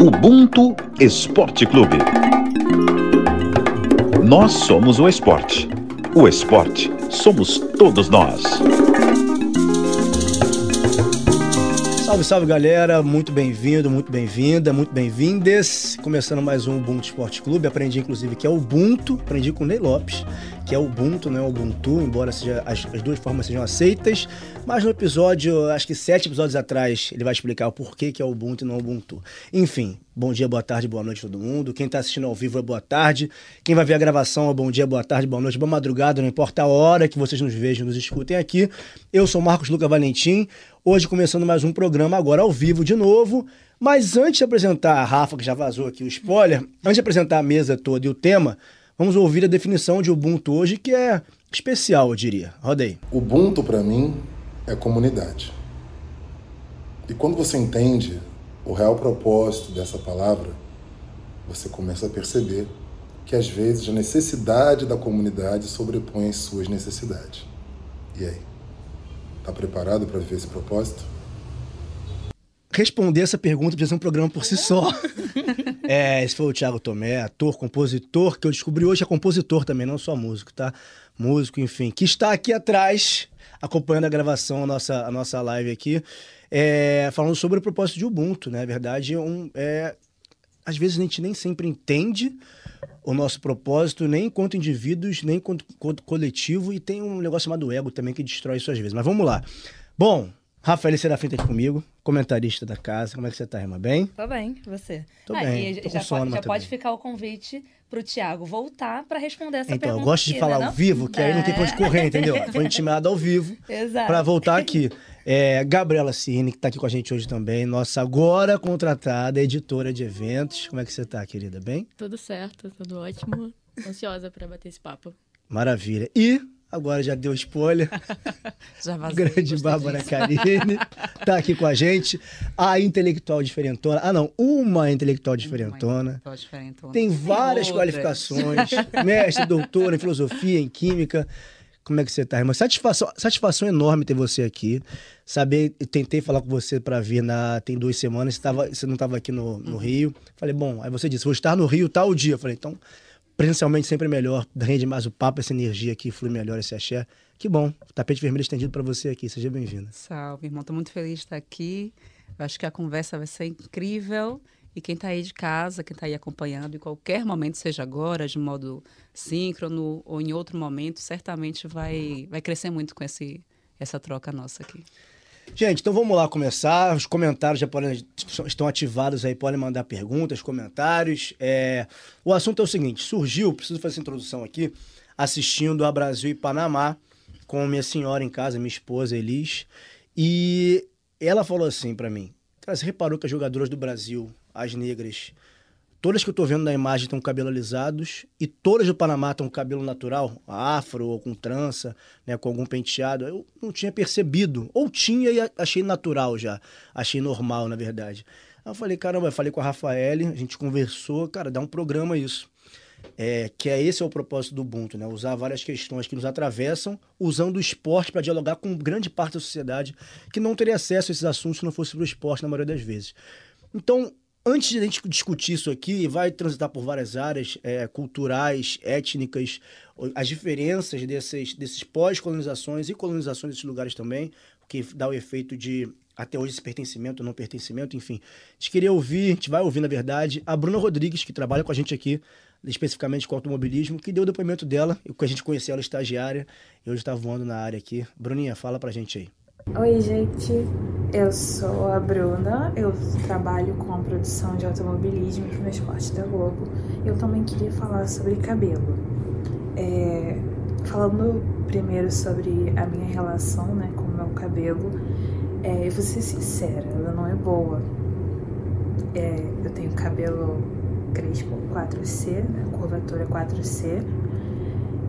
Ubuntu Esporte Clube. Nós somos o esporte. O esporte somos todos nós. Salve, salve galera, muito bem-vindo, muito bem-vinda, muito bem-vindes. Começando mais um Ubuntu Esporte Clube, aprendi inclusive que é Ubuntu, aprendi com o Ney Lopes, que é Ubuntu, não é Ubuntu, embora seja, as, as, duas formas sejam aceitas. Mas no episódio, acho que sete episódios atrás, ele vai explicar o porquê que é Ubuntu e não Ubuntu. Enfim, bom dia, boa tarde, boa noite a todo mundo. Quem está assistindo ao vivo é boa tarde. Quem vai ver a gravação é bom dia, boa tarde, boa noite, boa madrugada, não importa a hora que vocês nos vejam, nos escutem aqui. Eu sou Marcos Luca Valentim. Hoje começando mais um programa agora ao vivo de novo. Mas antes de apresentar a Rafa, que já vazou aqui o spoiler, antes de apresentar a mesa toda e o tema, vamos ouvir a definição de Ubuntu hoje, que é especial, eu diria. Roda aí. Ubuntu, para mim, é comunidade. E quando você entende o real propósito dessa palavra, você começa a perceber que às vezes a necessidade da comunidade sobrepõe as suas necessidades. E aí? Está preparado para viver esse propósito? Responder essa pergunta precisa ser um programa por si só. é, esse foi o Thiago Tomé, ator, compositor, que eu descobri hoje é compositor também, não só músico, tá? Músico, enfim, que está aqui atrás, acompanhando a gravação, a nossa, a nossa live aqui, é, falando sobre o propósito de Ubuntu, né? Na verdade, um, é, às vezes a gente nem sempre entende o nosso propósito, nem enquanto indivíduos, nem enquanto, enquanto coletivo, e tem um negócio chamado ego também que destrói isso às vezes. Mas vamos lá. Bom, Rafael Serafim tá aqui comigo, comentarista da casa. Como é que você tá, irmã? Bem? Tô bem, você? Tô ah, bem. Tô já, sono, pode, já pode ficar o convite pro Tiago voltar para responder essa então, pergunta. Então, eu gosto de falar né, ao vivo, que é. aí não tem pra onde correr, entendeu? Foi intimado ao vivo para voltar aqui. É, Gabriela Cine, que está aqui com a gente hoje também, nossa agora contratada editora de eventos. Como é que você está, querida? Bem? Tudo certo, tudo ótimo. Ansiosa para bater esse papo. Maravilha. E agora já deu spoiler. já vazei, Grande Bárbara Carine tá aqui com a gente. A intelectual diferentona. Ah, não, uma intelectual diferentona. Uma intelectual diferentona. Tem várias Tem qualificações. Mestre, doutora em filosofia, em química. Como é que você tá, irmã? Satisfação, satisfação enorme ter você aqui. Saber, tentei falar com você para vir na. Tem duas semanas, você, tava, você não estava aqui no, no uhum. Rio. Falei, bom, aí você disse, vou estar no Rio tal dia. Falei, então, presencialmente sempre é melhor, rende mais o papo, essa energia aqui, flui melhor esse axé. Que bom, tapete vermelho estendido para você aqui, seja bem-vinda. Salve, irmão, tô muito feliz de estar aqui. Eu acho que a conversa vai ser incrível. E quem está aí de casa, quem está aí acompanhando, em qualquer momento, seja agora, de modo síncrono ou em outro momento, certamente vai, vai crescer muito com esse, essa troca nossa aqui. Gente, então vamos lá começar. Os comentários já podem, estão ativados aí, podem mandar perguntas, comentários. É, o assunto é o seguinte: surgiu, preciso fazer essa introdução aqui, assistindo a Brasil e Panamá com minha senhora em casa, minha esposa Elis, e ela falou assim para mim: Cara, você reparou que as jogadoras do Brasil as negras, todas que eu tô vendo na imagem estão cabelo alisados e todas do Panamá estão com cabelo natural, afro ou com trança, né, com algum penteado. Eu não tinha percebido, ou tinha e achei natural já, achei normal, na verdade. Aí eu falei, caramba, eu falei com a Rafael, a gente conversou, cara, dá um programa isso. É, que é esse é o propósito do Ubuntu, né? Usar várias questões que nos atravessam, usando o esporte para dialogar com grande parte da sociedade que não teria acesso a esses assuntos se não fosse para o esporte na maioria das vezes. Então, antes de a gente discutir isso aqui, vai transitar por várias áreas é, culturais, étnicas, as diferenças desses, desses pós-colonizações e colonizações desses lugares também, que dá o efeito de até hoje esse pertencimento ou não pertencimento, enfim. A gente queria ouvir, a gente vai ouvir, na verdade, a Bruna Rodrigues, que trabalha com a gente aqui, especificamente com automobilismo, que deu o depoimento dela, que a gente conheceu ela estagiária, e hoje está voando na área aqui. Bruninha, fala pra gente aí. Oi, gente. Eu sou a Bruna, eu trabalho com a produção de automobilismo no Esporte da Globo. Eu também queria falar sobre cabelo. É, falando primeiro sobre a minha relação né, com o meu cabelo, é, eu vou ser sincera, ela não é boa. É, eu tenho cabelo crespo 4C, né, curvatura 4C,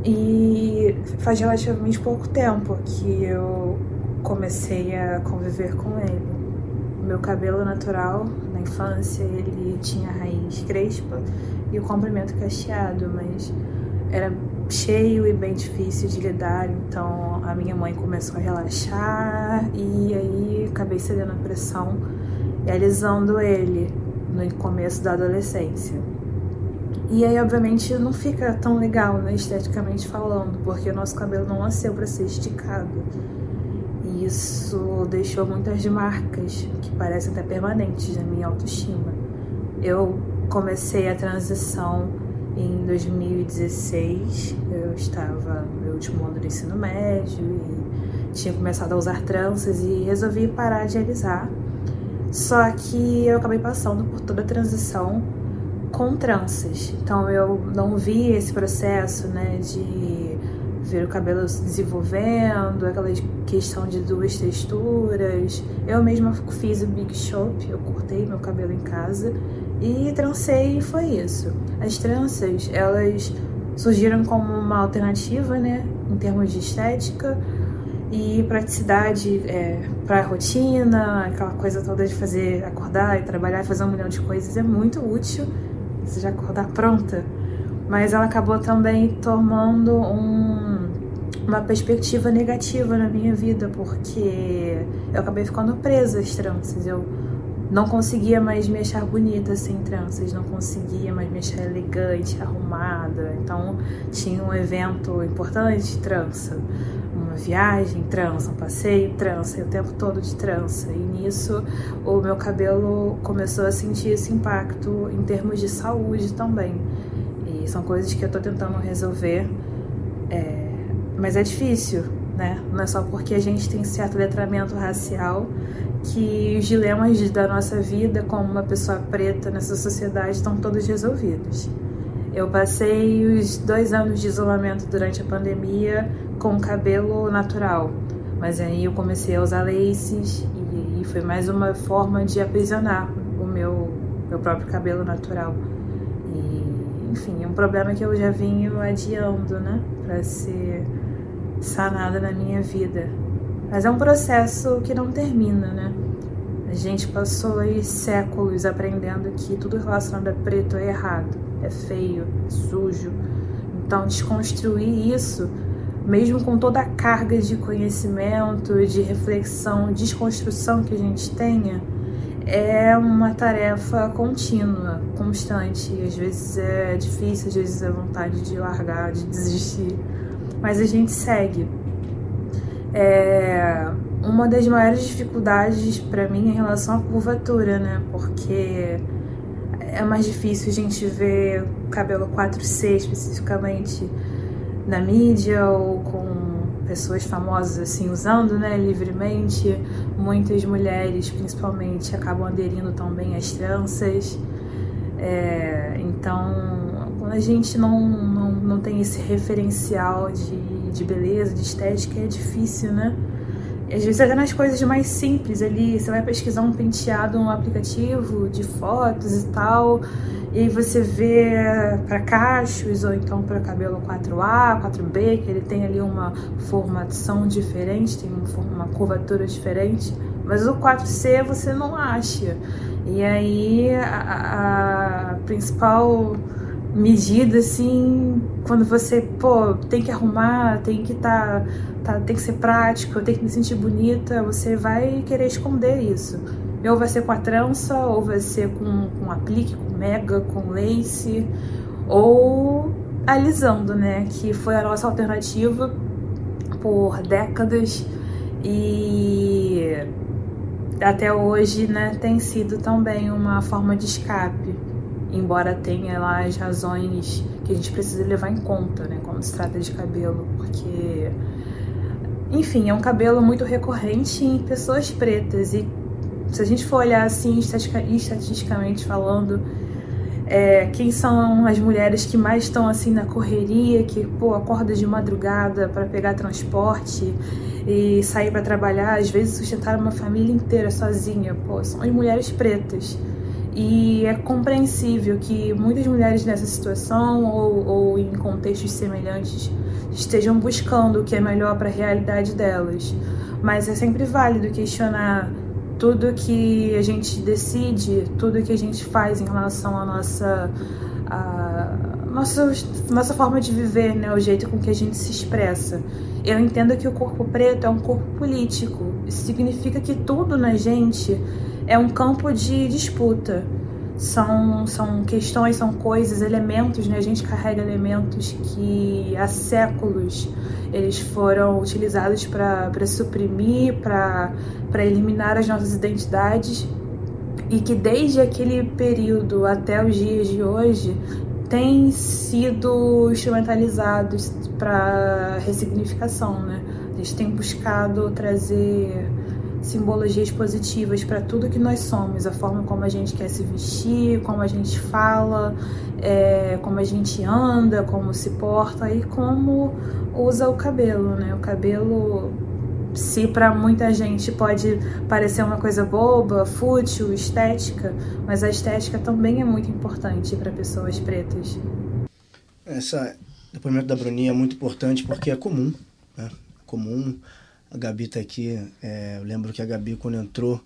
e faz relativamente pouco tempo que eu comecei a conviver com ele. Meu cabelo natural, na infância, ele tinha raiz crespa e o comprimento cacheado, mas era cheio e bem difícil de lidar, então a minha mãe começou a relaxar e aí acabei cedendo a pressão e alisando ele. no começo da adolescência. E aí, obviamente, não fica tão legal, né, esteticamente falando, porque o nosso cabelo não nasceu para ser esticado. E isso deixou muitas marcas que parecem até permanentes na minha autoestima. Eu comecei a transição em 2016, eu estava no meu último ano do ensino médio e tinha começado a usar tranças e resolvi parar de alisar. Só que eu acabei passando por toda a transição com tranças. Então eu não vi esse processo, né, de ver o cabelo se desenvolvendo, aquela questão de duas texturas. Eu mesma fiz o Big Shop, eu cortei meu cabelo em casa e trancei e foi isso. As tranças, elas surgiram como uma alternativa, né, em termos de estética e praticidade é, para a rotina, aquela coisa toda de fazer, acordar e trabalhar, fazer um milhão de coisas é muito útil você já acordar pronta. Mas ela acabou também tomando um, uma perspectiva negativa na minha vida, porque eu acabei ficando presa às tranças. Eu não conseguia mais me achar bonita sem tranças, não conseguia mais me achar elegante, arrumada. Então tinha um evento importante, trança. Uma viagem, trança, um passeio, trança, o tempo todo de trança. E nisso o meu cabelo começou a sentir esse impacto em termos de saúde também. E são coisas que eu tô tentando resolver, é... mas é difícil, né? Não é só porque a gente tem certo letramento racial que os dilemas da nossa vida como uma pessoa preta nessa sociedade estão todos resolvidos. Eu passei os dois anos de isolamento durante a pandemia com cabelo natural, mas aí eu comecei a usar laces e, foi mais uma forma de aprisionar o meu, meu próprio cabelo natural. E, enfim, é um problema que eu já vinha adiando, né, para ser sanada na minha vida. Mas é um processo que não termina, né? A gente passou aí séculos aprendendo que tudo relacionado a preto é errado, é feio, é sujo. Então, desconstruir isso, mesmo com toda a carga de conhecimento, de reflexão, desconstrução que a gente tenha, é uma tarefa contínua, constante. Às vezes é difícil, às vezes é vontade de largar, de desistir, mas a gente segue. É uma das maiores dificuldades para mim em relação à curvatura, né? Porque é mais difícil a gente ver cabelo 4C especificamente na mídia ou com pessoas famosas assim usando, né, livremente. Muitas mulheres, principalmente, acabam aderindo também às tranças. É, então, quando a gente não, não, tem esse referencial de de beleza, de estética, é difícil, né? Às vezes até nas coisas mais simples ali, você vai pesquisar um penteado no aplicativo de fotos e tal, e aí você vê para cachos ou então para cabelo 4A, 4B, que ele tem ali uma formação diferente, tem uma curvatura diferente, mas o 4C você não acha. E aí a, a principal medida, assim, quando você, pô, tem que arrumar, tem que tá, tá, tem que ser prático, tem que me sentir bonita, você vai querer esconder isso. Ou vai ser com a trança, ou vai ser com, com aplique, com mega, com lace, ou alisando, né? Que foi a nossa alternativa por décadas e até hoje, né, tem sido também uma forma de escape embora tenha lá as razões que a gente precisa levar em conta, né, quando se trata de cabelo, porque enfim, é um cabelo muito recorrente em pessoas pretas e se a gente for olhar assim estatisticamente falando, é, quem são as mulheres que mais estão assim na correria, que pô, acorda de madrugada para pegar transporte e sair para trabalhar, às vezes sustentar uma família inteira sozinha, pô, são as mulheres pretas. E é compreensível que muitas mulheres nessa situação ou, ou em contextos semelhantes estejam buscando o que é melhor para a realidade delas. Mas é sempre válido questionar tudo que a gente decide, tudo que a gente faz em relação à nossa, a nossa, nossa forma de viver, né? o jeito com que a gente se expressa. Eu entendo que o corpo preto é um corpo político. Isso significa que tudo na gente é um campo de disputa. são, são questões, são coisas, elementos, né? A gente carrega elementos que há séculos eles foram utilizados para suprimir, para eliminar as nossas identidades e que desde aquele período até os dias de hoje têm sido instrumentalizados para ressignificação, né? A gente tem buscado trazer simbologias positivas para tudo que nós somos, a forma como a gente quer se vestir, como a gente fala, é, como a gente anda, como se porta e como usa o cabelo, né? O cabelo, se para muita gente pode parecer uma coisa boba, fútil, estética, mas a estética também é muito importante para pessoas pretas. Essa depoimento da Bruninha é muito importante porque é comum, né? Comum a Gabi está aqui. É, eu lembro que a Gabi, quando entrou,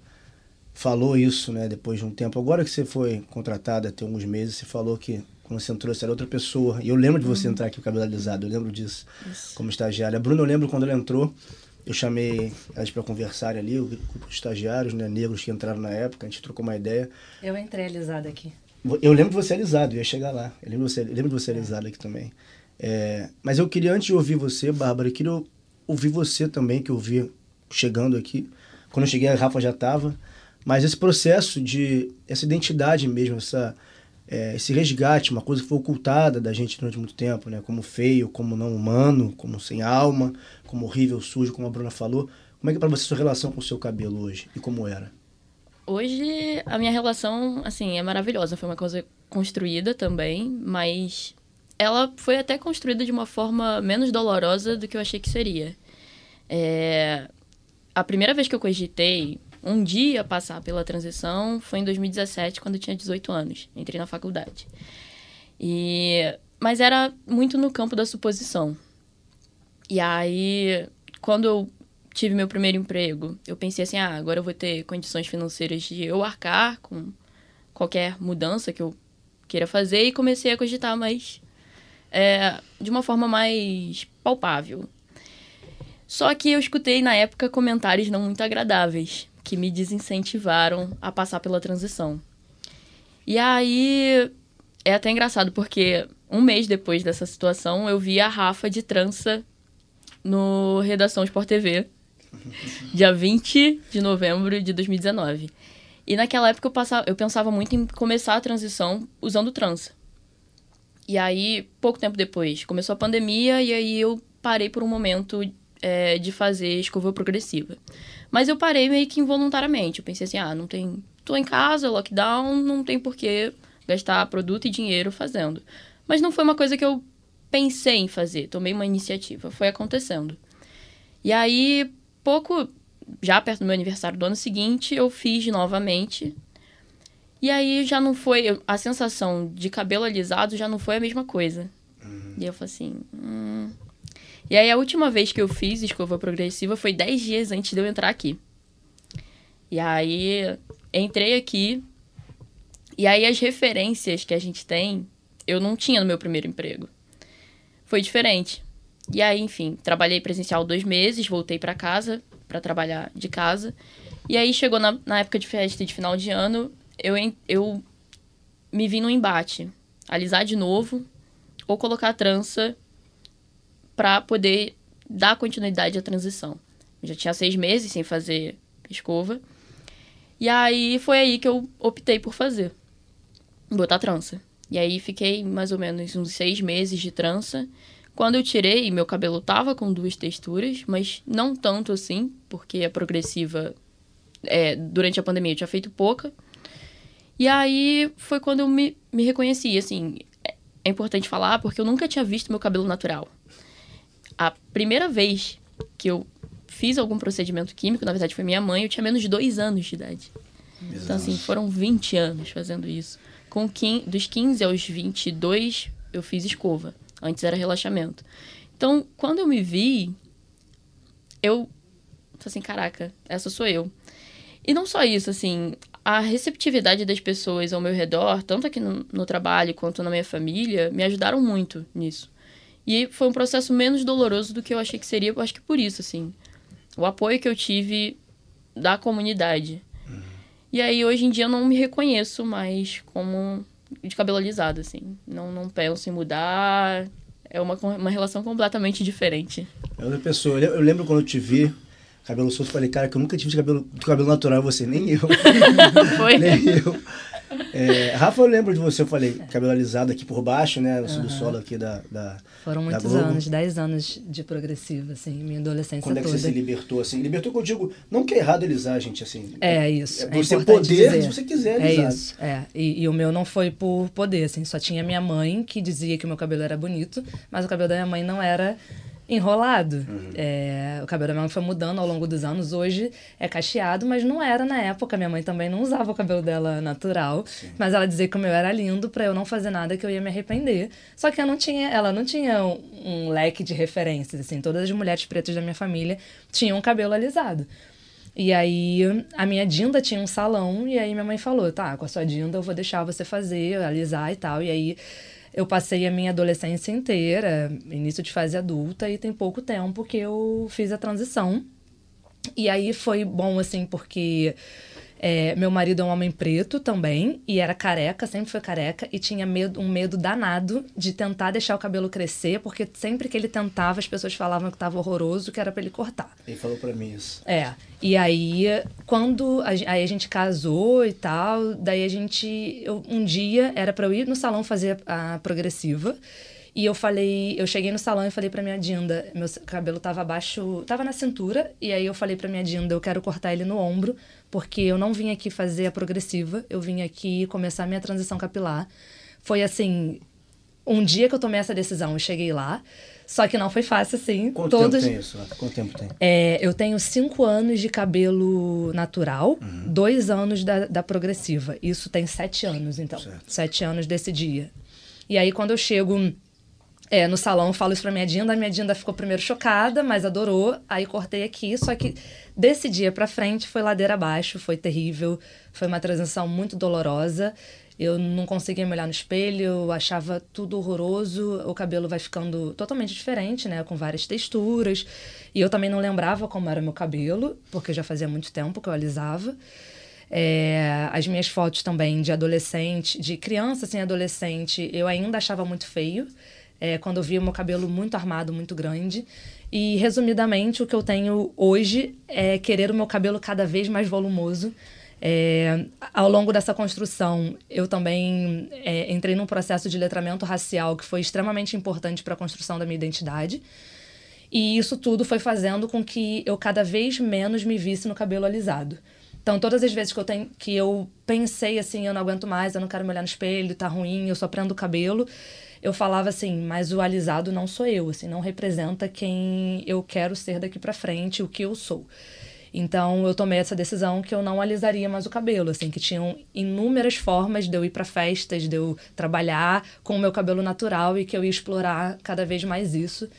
falou isso, né? Depois de um tempo. Agora que você foi contratada, tem alguns meses, você falou que quando você entrou, você era outra pessoa. E eu lembro de você uhum. entrar aqui com o cabelo alisado, eu lembro disso, isso. como estagiária. A Bruna, eu lembro quando ela entrou, eu chamei elas para conversar ali, os estagiários, né, negros que entraram na época, a gente trocou uma ideia. Eu entrei alisada aqui. Eu lembro de você alisado, eu ia chegar lá. Eu lembro de você, lembro de você alisado aqui também. É, mas eu queria, antes de ouvir você, Bárbara, eu queria ouvir você também, que eu vi chegando aqui. Quando eu cheguei, a Rafa já estava. Mas esse processo de. essa identidade mesmo, essa, é, esse resgate, uma coisa que foi ocultada da gente durante muito tempo, né? Como feio, como não humano, como sem alma, como horrível, sujo, como a Bruna falou. Como é que é para você sua relação com o seu cabelo hoje e como era? Hoje a minha relação, assim, é maravilhosa. Foi uma coisa construída também, mas ela foi até construída de uma forma menos dolorosa do que eu achei que seria. É, a primeira vez que eu cogitei um dia passar pela transição foi em 2017, quando eu tinha 18 anos. Entrei na faculdade. E, mas era muito no campo da suposição. E aí, quando eu tive meu primeiro emprego, eu pensei assim: ah, agora eu vou ter condições financeiras de eu arcar com qualquer mudança que eu queira fazer. E comecei a cogitar mais é, de uma forma mais palpável. Só que eu escutei na época comentários não muito agradáveis que me desincentivaram a passar pela transição. E aí é até engraçado porque um mês depois dessa situação eu vi a Rafa de trança no Redação Sport TV, dia 20 de novembro de 2019. E naquela época eu, passava, eu pensava muito em começar a transição usando trança. E aí, pouco tempo depois, começou a pandemia e aí eu parei por um momento é, de fazer escova progressiva. Mas eu parei meio que involuntariamente. Eu pensei assim, ah, não tem... Tô em casa, lockdown, não tem por que gastar produto e dinheiro fazendo. Mas não foi uma coisa que eu pensei em fazer, tomei uma iniciativa, foi acontecendo. E aí, pouco, já perto do meu aniversário do ano seguinte, eu fiz novamente e aí já não foi. A sensação de cabelo alisado já não foi a mesma coisa. Uhum. E eu falei assim. Hum. E aí a última vez que eu fiz escova progressiva foi 10 dias antes de eu entrar aqui. E aí entrei aqui. E aí as referências que a gente tem, eu não tinha no meu primeiro emprego. Foi diferente. E aí, enfim, trabalhei presencial dois meses, voltei para casa para trabalhar de casa. E aí chegou na, na época de festa de final de ano, eu, eu me vi no embate. Alisar de novo ou colocar a trança para poder dar continuidade à transição. Eu já tinha seis meses sem fazer escova. E aí foi aí que eu optei por fazer. Botar trança. E aí fiquei mais ou menos uns seis meses de trança. Quando eu tirei, meu cabelo tava com duas texturas, mas não tanto assim, porque a progressiva, é, durante a pandemia eu tinha feito pouca. E aí foi quando eu me, me reconheci, assim, é, é importante falar porque eu nunca tinha visto meu cabelo natural. A primeira vez que eu fiz algum procedimento químico, na verdade foi minha mãe, eu tinha menos de dois anos de idade. Exato. Então, assim, foram 20 anos fazendo isso. Com 15, dos 15 aos 22, eu fiz escova. Antes era relaxamento. Então, quando eu me vi, eu. Assim, caraca, essa sou eu. E não só isso, assim, a receptividade das pessoas ao meu redor, tanto aqui no, no, trabalho quanto na minha família, me ajudaram muito nisso. E foi um processo menos doloroso do que eu achei que seria, eu acho que por isso, assim. O apoio que eu tive da comunidade. E aí, hoje em dia, eu não me reconheço mais como de cabelo alisado, assim. Não, não penso em mudar. É uma, uma relação completamente diferente. É outra pessoa. Eu lembro quando eu te vi, cabelo solto, falei, cara, que eu nunca tive cabelo, cabelo natural, você, nem eu. Foi? nem eu. É, Rafa, eu lembro de você, eu falei, cabelo alisado aqui por baixo, né? No uhum. solo aqui da, da Foram muitos da anos, 10 anos de progressiva, assim, minha adolescência Quando toda. é que você se libertou, assim? Libertou que eu digo, não que é errado alisar, gente, assim. É isso. É você é poder, dizer. se você quiser alisar. É isso, é. E, e, o meu não foi por poder, assim, só tinha minha mãe que dizia que o meu cabelo era bonito, mas o cabelo da minha mãe não era enrolado. Uhum. É, o cabelo da minha mãe foi mudando ao longo dos anos. Hoje é cacheado, mas não era na época. Minha mãe também não usava o cabelo dela natural. Sim. Mas ela dizia que o meu era lindo para eu não fazer nada que eu ia me arrepender. Só que eu não tinha, ela não tinha um, um leque de referências. Assim, todas as mulheres pretas da minha família tinham cabelo alisado. E aí a minha Dinda tinha um salão e aí minha mãe falou, tá, com a sua Dinda eu vou deixar você fazer, alisar e tal. E aí eu passei a minha adolescência inteira, início de fase adulta, e tem pouco tempo que eu fiz a transição. E aí foi bom, assim, porque é, meu marido é um homem preto também, e era careca, sempre foi careca, e tinha medo, um medo danado de tentar deixar o cabelo crescer, porque sempre que ele tentava, as pessoas falavam que estava horroroso, que era para ele cortar. Ele falou para mim isso. É. E aí, quando a, aí a gente casou e tal, daí a gente. Eu, um dia era para eu ir no salão fazer a, a progressiva. E eu falei, eu cheguei no salão e falei pra minha Dinda, meu cabelo tava abaixo, tava na cintura, e aí eu falei pra minha Dinda, eu quero cortar ele no ombro, porque eu não vim aqui fazer a progressiva, eu vim aqui começar a minha transição capilar. Foi assim, um dia que eu tomei essa decisão, eu cheguei lá, só que não foi fácil assim. Quanto Todos... tempo tem isso? Quanto tempo tem? É, eu tenho cinco anos de cabelo natural, uhum. dois anos da, da progressiva. Isso tem sete anos, então. Certo. Sete anos desse dia. E aí, quando eu chego é, no salão, eu falo isso pra minha Dinda. A minha Dinda ficou primeiro chocada, mas adorou. Aí cortei aqui. Só que desse dia pra frente foi ladeira abaixo, foi terrível. Foi uma transição muito dolorosa. Eu não conseguia me olhar no espelho, eu achava tudo horroroso. O cabelo vai ficando totalmente diferente, né? Com várias texturas. E eu também não lembrava como era meu cabelo, porque já fazia muito tempo que eu alisava. É, as minhas fotos também de adolescente, de criança, assim, adolescente, eu ainda achava muito feio é, quando eu via o meu cabelo muito armado, muito grande. E, resumidamente, o que eu tenho hoje é querer o meu cabelo cada vez mais volumoso. É, ao longo dessa construção, eu também é, entrei num processo de letramento racial que foi extremamente importante para a construção da minha identidade. E isso tudo foi fazendo com que eu cada vez menos me visse no cabelo alisado. Então, todas as vezes que eu, tenho, que eu pensei assim, eu não aguento mais, eu não quero me olhar no espelho, tá ruim, eu só prendo o cabelo, eu falava assim, mas o alisado não sou eu, assim, não representa quem eu quero ser daqui para frente, o que eu sou. Então eu tomei essa decisão que eu não alisaria mais o cabelo, assim, que tinham inúmeras formas de eu ir para festas, de eu trabalhar com o meu cabelo natural e que eu ia explorar cada vez mais isso.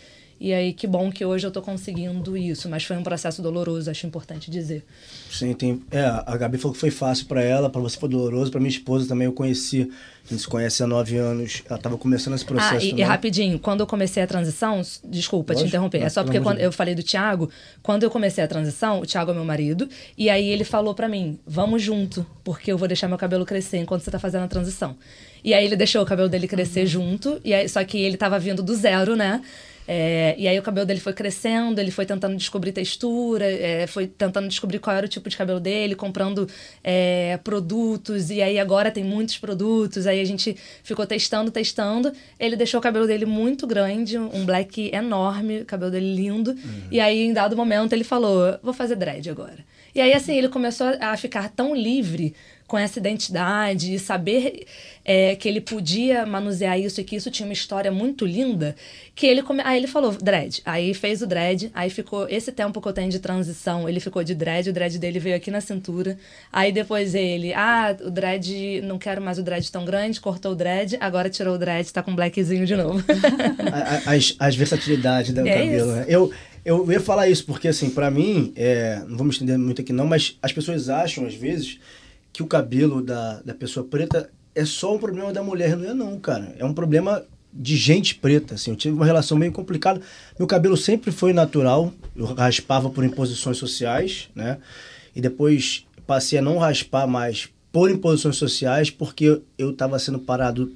E aí, que bom que hoje eu tô conseguindo isso, mas foi um processo doloroso, acho importante dizer. Sim, tem. É, a Gabi falou que foi fácil para ela, para você foi doloroso, para minha esposa também eu conheci. A gente se conhece há nove anos, ela estava começando esse processo. Ah, e, e, rapidinho, quando eu comecei a transição, desculpa Lógico, te interromper, é só porque quando eu falei do Thiago, quando eu comecei a transição, o Thiago é meu marido, e aí ele falou para mim: vamos junto, porque eu vou deixar meu cabelo crescer enquanto você tá fazendo a transição. E aí ele deixou o cabelo dele crescer uhum. junto, e aí, só que ele tava vindo do zero, né? É, e aí o cabelo dele foi crescendo, ele foi tentando descobrir textura, é, foi tentando descobrir qual era o tipo de cabelo dele, comprando é, produtos, e aí agora tem muitos produtos, aí a gente ficou testando, testando. Ele deixou o cabelo dele muito grande, um black enorme, o cabelo dele lindo, uhum. e aí em dado momento ele falou: vou fazer dread agora. E aí assim, ele começou a ficar tão livre com essa identidade e saber é, que ele podia manusear isso e que isso tinha uma história muito linda, que ele come... aí ele falou dread, aí fez o dread, aí ficou esse tempo que eu tenho de transição, ele ficou de dread, o dread dele veio aqui na cintura, aí depois ele, ah, o dread, não quero mais o dread tão grande, cortou o dread, agora tirou o dread, tá com blackzinho de novo. as, as versatilidades do é cabelo, né? Eu eu ia falar isso porque, assim, para mim, é, não vamos estender muito aqui não, mas as pessoas acham, às vezes, que o cabelo da, da pessoa preta é só um problema da mulher. Não é não, cara. É um problema de gente preta, assim. Eu tive uma relação meio complicada. Meu cabelo sempre foi natural. Eu raspava por imposições sociais, né? E depois passei a não raspar mais por imposições sociais, porque eu estava sendo parado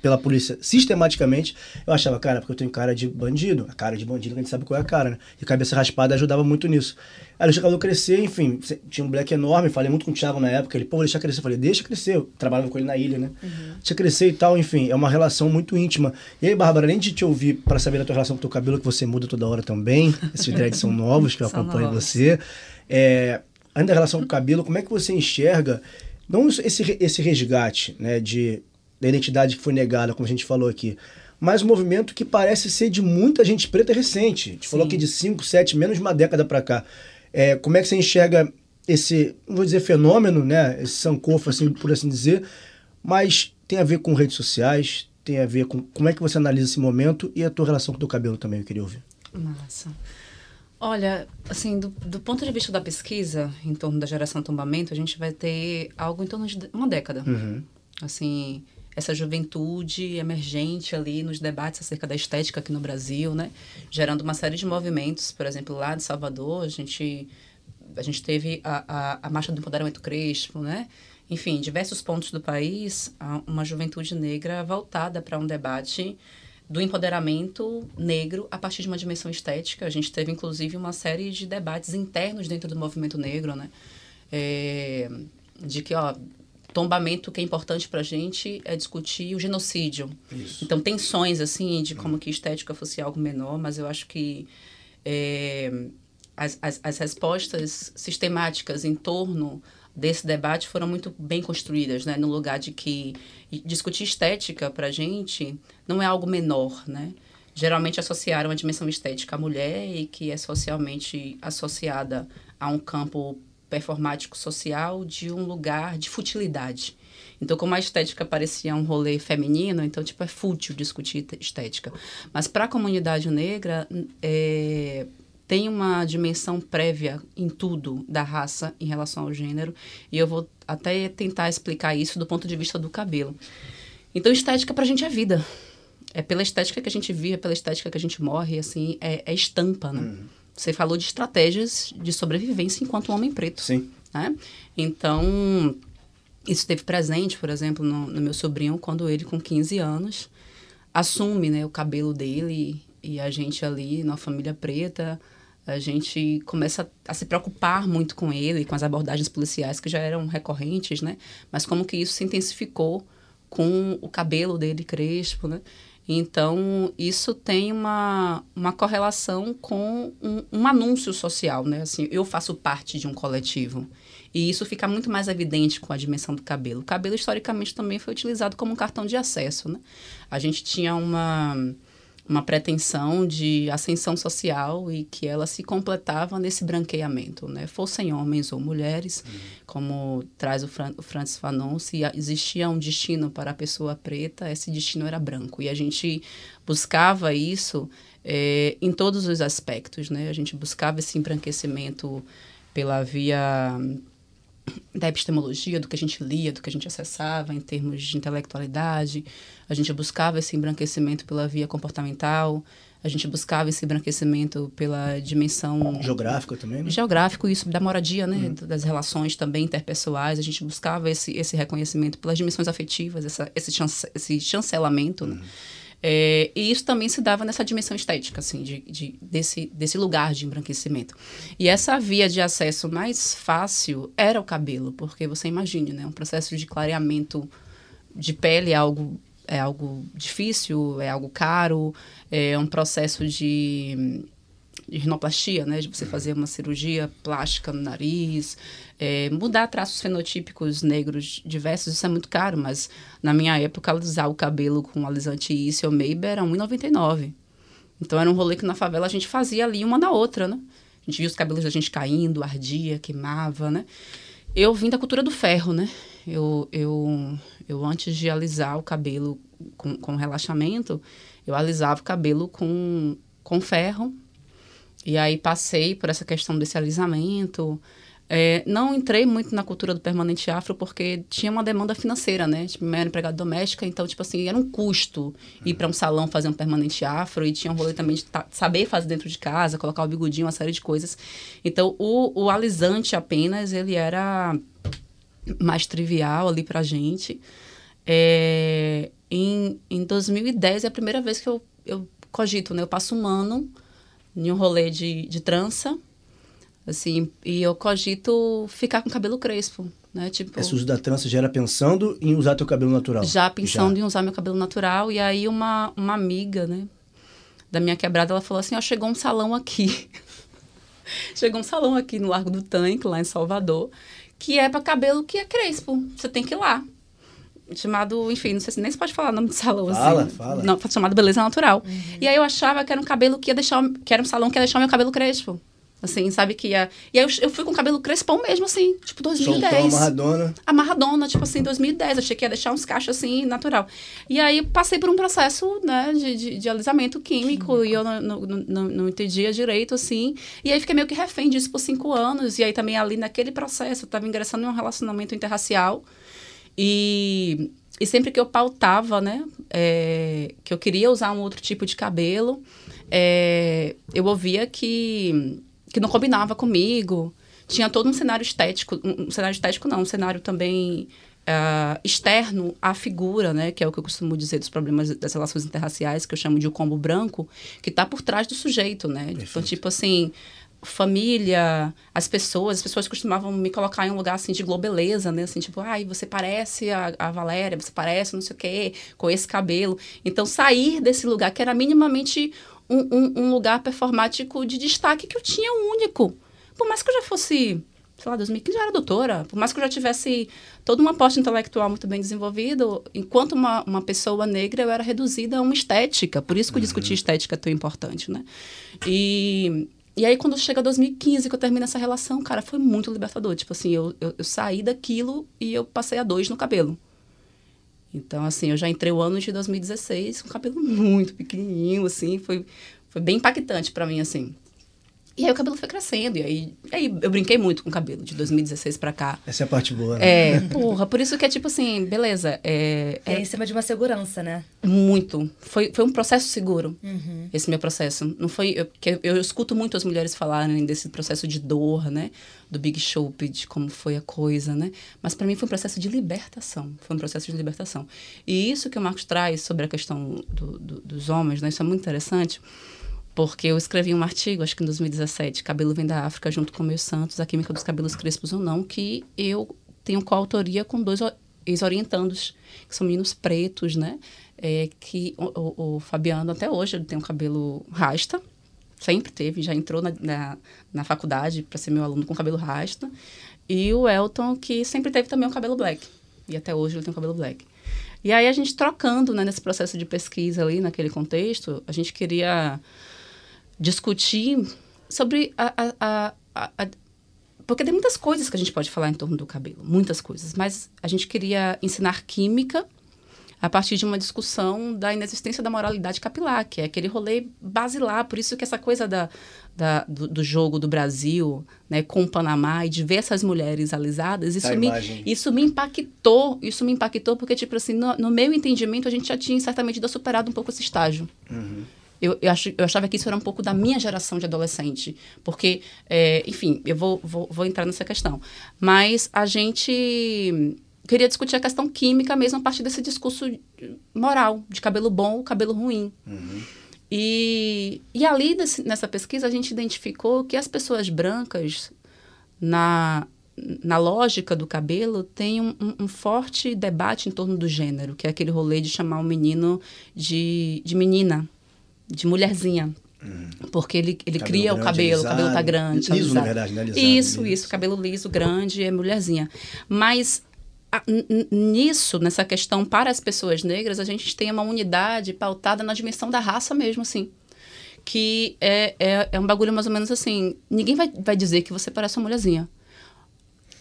pela polícia sistematicamente, eu achava, cara, porque eu tenho cara de bandido. A cara de bandido, a gente sabe qual é a cara, né? E cabeça raspada ajudava muito nisso. Aí deixa o cabelo crescer, enfim, tinha um black enorme, falei muito com o Thiago na época, ele, pô, vou deixar crescer. Eu falei, deixa crescer. Eu trabalhava com ele na ilha, né? Uhum. Deixa crescer e tal, enfim, é uma relação muito íntima. E aí, Bárbara, além de te ouvir para saber da tua relação com o teu cabelo, que você muda toda hora também, esses dreads são novos, que eu acompanho novos. você. É, ainda a relação com o cabelo, como é que você enxerga não esse, esse resgate né, de, da identidade que foi negada, como a gente falou aqui, mas um movimento que parece ser de muita gente preta recente. A gente Sim. falou aqui de 5, 7, menos de uma década para cá. É, como é que você enxerga esse, não vou dizer fenômeno, né, esse sancofa, assim, por assim dizer, mas tem a ver com redes sociais, tem a ver com como é que você analisa esse momento e a tua relação com o teu cabelo também, eu queria ouvir. Massa. Olha, assim, do, do, ponto de vista da pesquisa em torno da geração tombamento, a gente vai ter algo em torno de uma década. Uhum. Assim, essa juventude emergente ali nos debates acerca da estética aqui no Brasil, né? Gerando uma série de movimentos, por exemplo, lá de Salvador, a gente, a gente teve a, a, a Marcha do Empoderamento Crespo, né? Enfim, em diversos pontos do país, uma juventude negra voltada para um debate do empoderamento negro a partir de uma dimensão estética. A gente teve, inclusive, uma série de debates internos dentro do movimento negro, né? É, de que, ó, tombamento que é importante para a gente é discutir o genocídio. Isso. Então, tensões, assim, de como que estética fosse algo menor, mas eu acho que é, as, as, as respostas sistemáticas em torno desse debate foram muito bem construídas, né? No lugar de que discutir estética para a gente não é algo menor, né? Geralmente associaram a dimensão estética à mulher e que é socialmente associada a um campo performático social de um lugar de futilidade. Então, como a estética parecia um rolê feminino, então, tipo, é fútil discutir estética. Mas para a comunidade negra, é, tem uma dimensão prévia em tudo da raça em relação ao gênero, e eu vou até tentar explicar isso do ponto de vista do cabelo. Então, estética pra gente é vida. É pela estética que a gente vive, é pela estética que a gente morre, assim, é, é estampa, né? Uhum. Você falou de estratégias de sobrevivência enquanto homem preto. Sim. Né? Então, isso esteve presente, por exemplo, no, no, meu sobrinho, quando ele, com 15 anos, assume né, o cabelo dele e a gente ali, na família preta, a gente começa a se preocupar muito com ele, com as abordagens policiais que já eram recorrentes, né? Mas como que isso se intensificou com o cabelo dele crespo, né? Então, isso tem uma, uma correlação com um, um, anúncio social, né? Assim, eu faço parte de um coletivo. E isso fica muito mais evidente com a dimensão do cabelo. O cabelo, historicamente, também foi utilizado como um cartão de acesso, né? A gente tinha uma uma pretensão de ascensão social e que ela se completava nesse branqueamento, né? Fossem homens ou mulheres, uhum. como traz o, Fran o Francis Fanon, se existia um destino para a pessoa preta, esse destino era branco. E a gente buscava isso é, em todos os aspectos, né? A gente buscava esse embranquecimento pela via da epistemologia, do que a gente lia, do que a gente acessava em termos de intelectualidade. A gente buscava esse embranquecimento pela via comportamental, a gente buscava esse embranquecimento pela dimensão geográfica também, né? Geográfico, isso da moradia, né, uhum. das relações também interpessoais. A gente buscava esse esse reconhecimento pelas dimensões afetivas, essa, esse chance, esse chancelamento. Né? Uhum. Né? É, e isso também se dava nessa dimensão estética, assim, de, de, desse, desse lugar de embranquecimento. E essa via de acesso mais fácil era o cabelo, porque você imagine, né? Um processo de clareamento de pele é algo, é algo difícil, é algo caro, é um processo de de rinoplastia, né? De você uhum. fazer uma cirurgia plástica no nariz, é, mudar traços fenotípicos negros diversos, isso é muito caro, mas na minha época, alisar o cabelo com alisante Issy ou Maybe era R$1,99. Então era um rolê que na favela a gente fazia ali uma na outra, né? A gente via os cabelos da gente caindo, ardia, queimava, né? Eu vim da cultura do ferro, né? Eu, eu, eu antes de alisar o cabelo com, com relaxamento, eu alisava o cabelo com, com ferro, e aí passei por essa questão desse alisamento. É, não entrei muito na cultura do permanente afro porque tinha uma demanda financeira, né? Tipo, minha era empregada doméstica, então, tipo assim, era um custo ir para um salão fazer um permanente afro e tinha um rolê também de saber fazer dentro de casa, colocar o bigodinho, uma série de coisas. Então, o, o alisante apenas, ele era mais trivial ali pra gente. É, em, em 2010 é a primeira vez que eu, eu cogito, né? Eu passo um ano em um rolê de, de trança, assim, e eu cogito ficar com cabelo crespo, né? Tipo, Esse uso da trança já era pensando em usar teu cabelo natural? já pensando em usar meu cabelo natural. E aí uma, uma amiga, né, da minha quebrada, ela falou assim, ó, chegou um salão aqui. chegou um salão aqui no Largo do Tanque, lá em Salvador, que é para cabelo que é crespo. Você tem que ir lá. Chamado, enfim, não sei se nem se pode falar o nome de salão Fala, assim. fala. Não, chamado Beleza Natural. E aí eu achava que era um cabelo que ia deixar, que era um salão que ia deixar meu cabelo crespo. Assim, sabe que ia. E aí eu, eu fui com o cabelo crespão mesmo, assim, tipo 2010 Soltou amarradona. amarradona, tipo assim, 2010. Achei que ia deixar uns cachos assim, natural. E aí passei por um processo, né, de, de, de alisamento químico, e eu não, não, não, não entendia direito, assim. E aí fiquei meio que refém disso por cinco anos. E aí também ali naquele processo, eu tava ingressando em um relacionamento interracial. E, e sempre que eu pautava, né, é, que eu queria usar um outro tipo de cabelo, é, eu ouvia que, que não combinava comigo. Tinha todo um cenário estético, um cenário estético não, um cenário também ah, externo à figura, né, que é o que eu costumo dizer dos problemas das relações interraciais, que eu chamo de o combo branco, que está por trás do sujeito, né? Então, tipo assim, família, as pessoas, as pessoas costumavam me colocar em um lugar assim de globeleza, né? Assim, tipo, ai, você parece a, a Valéria, você parece não sei o quê, com esse cabelo. Então, sair desse lugar, que era minimamente um, um, um lugar performático de destaque que eu tinha único. Por mais que eu já fosse, sei lá, 2015 já era doutora, por mais que eu já tivesse todo um aporte intelectual muito bem desenvolvido, enquanto uma, uma pessoa negra, eu era reduzida a uma estética. Por isso que eu discutir estética é tão importante, né? E, e aí, quando chega 2015, que eu termino essa relação, cara, foi muito libertador. Tipo assim, eu, eu, eu saí daquilo e eu passei a dois no cabelo. Então, assim, eu já entrei o ano de 2016 com cabelo muito pequenininho, assim, foi, foi bem impactante pra mim, assim. E aí o cabelo foi crescendo, e aí, aí eu brinquei muito com o cabelo, de 2016 pra cá. Essa é a parte boa, né? É, porra, por isso que é tipo assim, beleza, é, É em cima de uma segurança, né? muito. Foi, foi um processo seguro, esse meu processo. Não foi. Eu, porque eu, escuto muito as mulheres falarem desse processo de dor, né? Do Big Show, de como foi a coisa, né? Mas para mim foi um processo de libertação. Foi um processo de libertação. E isso que o Marcos traz sobre a questão do, do- dos homens, né? Isso é muito interessante. Porque eu escrevi um artigo, acho que em 2017, Cabelo Vem da África, junto com meus santos, A Química dos Cabelos Crespos ou Não, que eu tenho coautoria com dois o- ex-orientandos, que são meninos pretos, né? É, que o, o- o Fabiano, até hoje, ele tem um cabelo rasta, sempre teve, já entrou na, na, na faculdade para ser meu aluno com cabelo rasta. E o Elton, que sempre teve também um cabelo black. E até hoje ele tem um cabelo black. E aí a gente trocando, né, nesse processo de pesquisa ali, naquele contexto, a gente queria discutir sobre a, a, a, a- porque tem muitas coisas que a gente pode falar em torno do cabelo, muitas coisas, mas a gente queria ensinar química a partir de uma discussão da inexistência da moralidade capilar, que é aquele rolê basilar. Por isso que essa coisa da, da- do, do jogo do Brasil né, com o Panamá e de ver essas mulheres alisadas, isso me, imagem. isso me impactou. Isso me impactou porque, tipo assim, no, no meu entendimento, a gente já tinha certamente superado um pouco esse estágio. Eu, eu, ach, eu achava que isso era um pouco da minha geração de adolescente. Porque, é, enfim, eu vou, vou, vou entrar nessa questão. Mas a gente queria discutir a questão química mesmo a partir desse discurso moral, de cabelo bom, cabelo ruim. E, e ali, nessa pesquisa, a gente identificou que as pessoas brancas, na, na lógica do cabelo, um, um- um forte debate em torno do gênero, que é aquele rolê de chamar o menino de, de menina, de mulherzinha. Porque ele, ele Cabelo cria o grande, cabelo, o cabelo tá alisado. grande. Liso, na alisado. verdade, né? Alisado, Isso, liso. isso. Cabelo liso, grande, é mulherzinha. Mas a- nisso, nessa questão para as pessoas negras, a gente tem uma unidade pautada na dimensão da raça mesmo, assim. Que é, é, é um bagulho mais ou menos assim. Ninguém vai, vai dizer que você parece uma mulherzinha.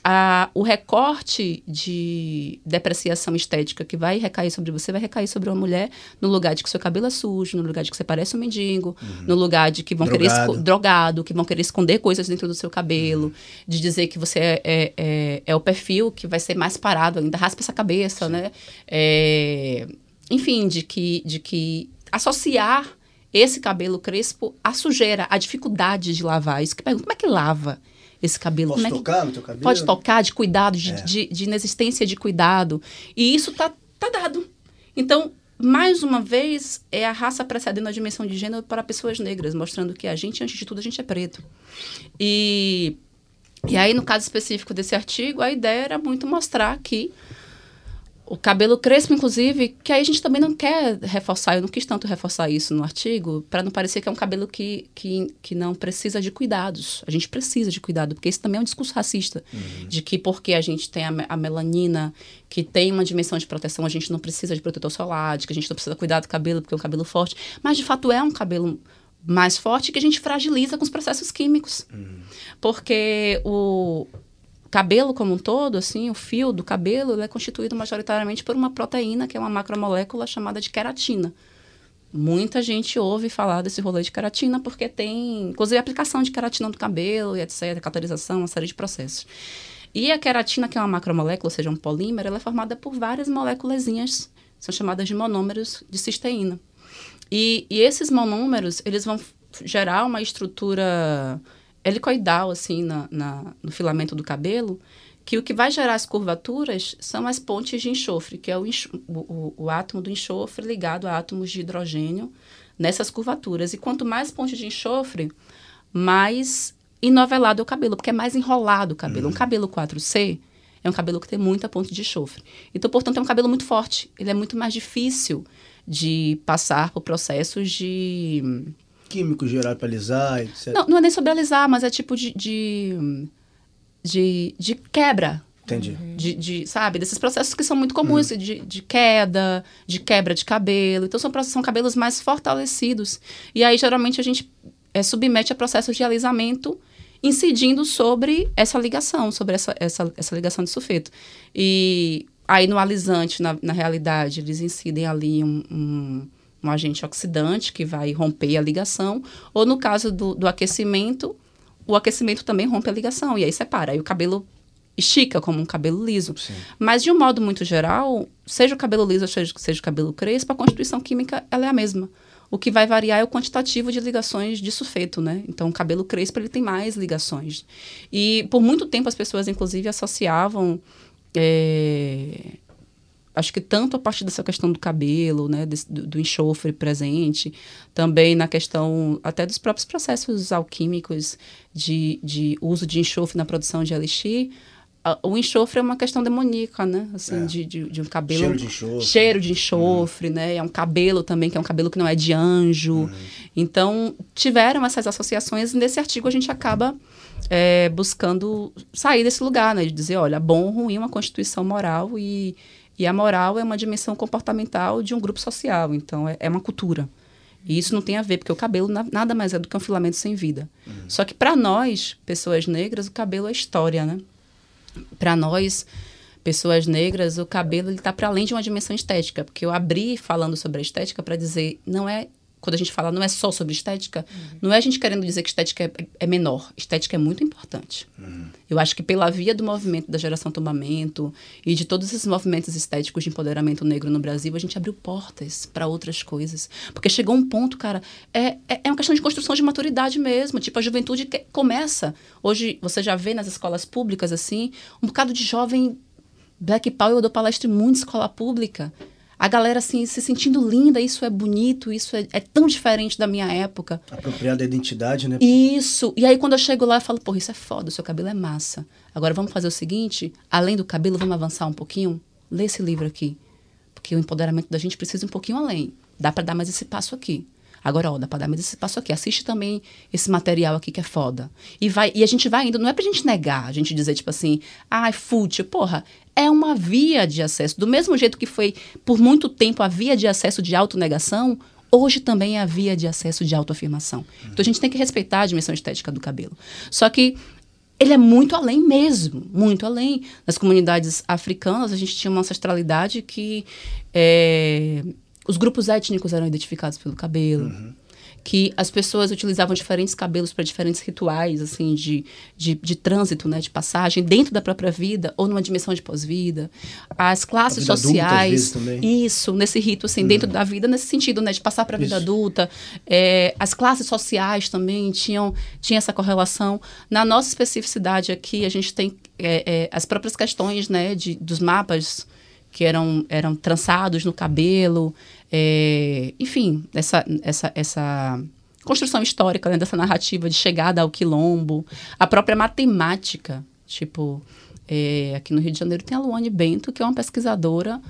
A, o recorte de depreciação estética que vai recair sobre você vai recair sobre uma mulher no lugar de que seu cabelo é sujo, no lugar de que você parece um mendigo, no lugar de que vão querer Drogado. esco- drogado, que vão querer esconder coisas dentro do seu cabelo, de dizer que você é, é, é, é o perfil que vai ser mais parado ainda, raspa essa cabeça, né? É, enfim, de que, de que associar esse cabelo crespo à sujeira, à dificuldade de lavar. Isso que pergunta, como é que lava esse cabelo? Posso como é que- tocar no teu cabelo? Pode tocar, de cuidado, de, É. de, de inexistência de cuidado. E isso tá, tá dado. Então, mais uma vez, é a raça precedendo a dimensão de gênero para pessoas negras, mostrando que a gente, antes de tudo, a gente é preto. E, e aí, no caso específico desse artigo, a ideia era muito mostrar que o cabelo crespo, inclusive, que aí a gente também não quer reforçar, eu não quis tanto reforçar isso no artigo, para não parecer que é um cabelo que, que, que não precisa de cuidados. A gente precisa de cuidado, porque isso também é um discurso racista, de que porque a gente tem a, a melanina, que tem uma dimensão de proteção, a gente não precisa de protetor solar, de que a gente não precisa cuidar do cabelo, porque é um cabelo forte. Mas, de fato, é um cabelo mais forte que a gente fragiliza com os processos químicos. Porque o, cabelo como um todo, assim, o fio do cabelo, é constituído majoritariamente por uma proteína, que é uma macromolécula chamada de queratina. Muita gente ouve falar desse rolê de queratina porque tem, inclusive, aplicação de queratina no cabelo e etc, cauterização, uma série de processos. E a queratina, que é uma macromolécula, ou seja, um polímero, ela é formada por várias moléculazinhas, são chamadas de monômeros de cisteína. E, e esses monômeros, eles vão gerar uma estrutura helicoidal, assim, na, na- no filamento do cabelo, que o que vai gerar as curvaturas são as pontes de enxofre, que é o, o, o- átomo do enxofre ligado a átomos de hidrogênio nessas curvaturas. E quanto mais ponte de enxofre, mais inovelado é o cabelo, porque é mais enrolado o cabelo. Um cabelo 4C é um cabelo que tem muita ponte de enxofre. Então, portanto, é um cabelo muito forte. Ele é muito mais difícil de passar por processos de Químico geral para alisar, etc. não, não é nem sobre alisar, mas é tipo de. de, de, de quebra. Entendi. De, de, sabe, desses processos que são muito comuns, de, de queda, de quebra de cabelo. Então, são, são cabelos mais fortalecidos. E aí, geralmente, a gente é, submete a processos de alisamento incidindo sobre essa ligação, sobre essa, essa, essa ligação de sulfeto. E aí, no alisante, na, na realidade, eles incidem ali um, um, um agente oxidante que vai romper a ligação. Ou, no caso do, do aquecimento, o aquecimento também rompe a ligação. E aí separa. Aí o cabelo estica como um cabelo liso. Mas, de um modo muito geral, seja o cabelo liso ou seja, seja o cabelo crespo, a constituição química ela é a mesma. O que vai variar é o quantitativo de ligações de sulfeto, né? Então, o cabelo crespo ele tem mais ligações. E, por muito tempo, as pessoas, inclusive, associavam... é, acho que tanto a partir dessa questão do cabelo, né, do, do enxofre presente, também na questão até dos próprios processos alquímicos de, de uso de enxofre na produção de elixir, o enxofre é uma questão demoníaca, né, assim, É. de, de, de um cabelo... Cheiro de enxofre. Cheiro de enxofre, né, é um cabelo também, que é um cabelo que não é de anjo. Então, tiveram essas associações, e nesse artigo a gente acaba é, buscando sair desse lugar, né? De dizer, olha, bom ruim uma constituição moral e, e a moral é uma dimensão comportamental de um grupo social. Então, é, é uma cultura. E isso não tem a ver, porque o cabelo na- nada mais é do que um filamento sem vida. Só que para nós, pessoas negras, o cabelo é história, né? Para nós, pessoas negras, o cabelo está para além de uma dimensão estética, porque eu abri falando sobre a estética para dizer, não é quando a gente fala não é só sobre estética, não é a gente querendo dizer que estética é, é menor. Estética é muito importante. Eu acho que pela via do movimento da geração tombamento e de todos esses movimentos estéticos de empoderamento negro no Brasil, a gente abriu portas para outras coisas. Porque chegou um ponto, cara, é, é, é uma questão de construção de maturidade mesmo. Tipo, a juventude que começa. Hoje, você já vê nas escolas públicas, assim, um bocado de jovem Black Power, eu dou palestra em muita escola pública. A galera, assim, se sentindo linda, isso é bonito, isso é, é tão diferente da minha época. Apropriar da identidade, né? Isso. E aí, quando eu chego lá, eu falo, porra, isso é foda, o seu cabelo é massa. Agora, vamos fazer o seguinte, além do cabelo, vamos avançar um pouquinho? Lê esse livro aqui. Porque o empoderamento da gente precisa um pouquinho além. Dá pra dar mais esse passo aqui. Agora, ó, dá pra dar mais esse passo aqui. Assiste também esse material aqui que é foda. E, vai, e a gente vai indo, não é pra gente negar, a gente dizer, tipo assim, ai, fútil. Porra, é uma via de acesso. Do mesmo jeito que foi, por muito tempo, a via de acesso de autonegação, hoje também é a via de acesso de autoafirmação. Então, a gente tem que respeitar a dimensão estética do cabelo. Só que ele é muito além mesmo, muito além. Nas comunidades africanas, a gente tinha uma ancestralidade que é, os grupos étnicos eram identificados pelo cabelo. Uhum. Que as pessoas utilizavam diferentes cabelos para diferentes rituais, assim, de, de, de trânsito, né, de passagem, dentro da própria vida ou numa dimensão de pós-vida. As classes adulta, sociais. também. Isso, nesse rito, assim, dentro da vida, nesse sentido, né, de passar para a vida Isso. adulta. É, as classes sociais também tinham, tinha essa correlação. Na nossa especificidade aqui, a gente tem é, é, as próprias questões, né, de, dos mapas que eram, eram trançados no cabelo, é, enfim, essa, essa, essa construção histórica, né, dessa narrativa de chegada ao quilombo, a própria matemática, tipo, é, aqui no Rio de Janeiro tem a Luane Bento, que é uma pesquisadora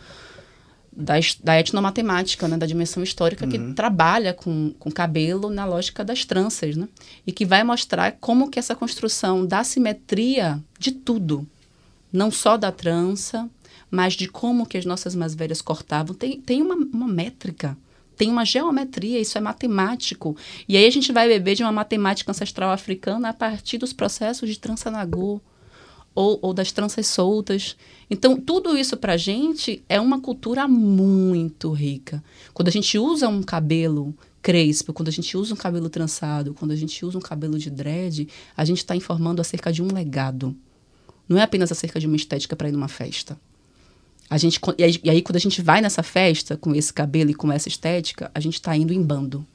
da, da etnomatemática, né, da dimensão histórica, que trabalha com, com cabelo na lógica das tranças, né? E que vai mostrar como que essa construção da simetria de tudo, não só da trança, mas de como que as nossas mais velhas cortavam, tem, tem uma, uma métrica, tem uma geometria, isso é matemático. E aí a gente vai beber de uma matemática ancestral africana a partir dos processos de trança nagô, ou, ou das tranças soltas. Então, tudo isso pra gente é uma cultura muito rica. Quando a gente usa um cabelo crespo, quando a gente usa um cabelo trançado, quando a gente usa um cabelo de dread, a gente está informando acerca de um legado. Não é apenas acerca de uma estética para ir numa festa. A gente, e, aí, e aí, quando a gente vai nessa festa com esse cabelo e com essa estética, a gente está indo em bando.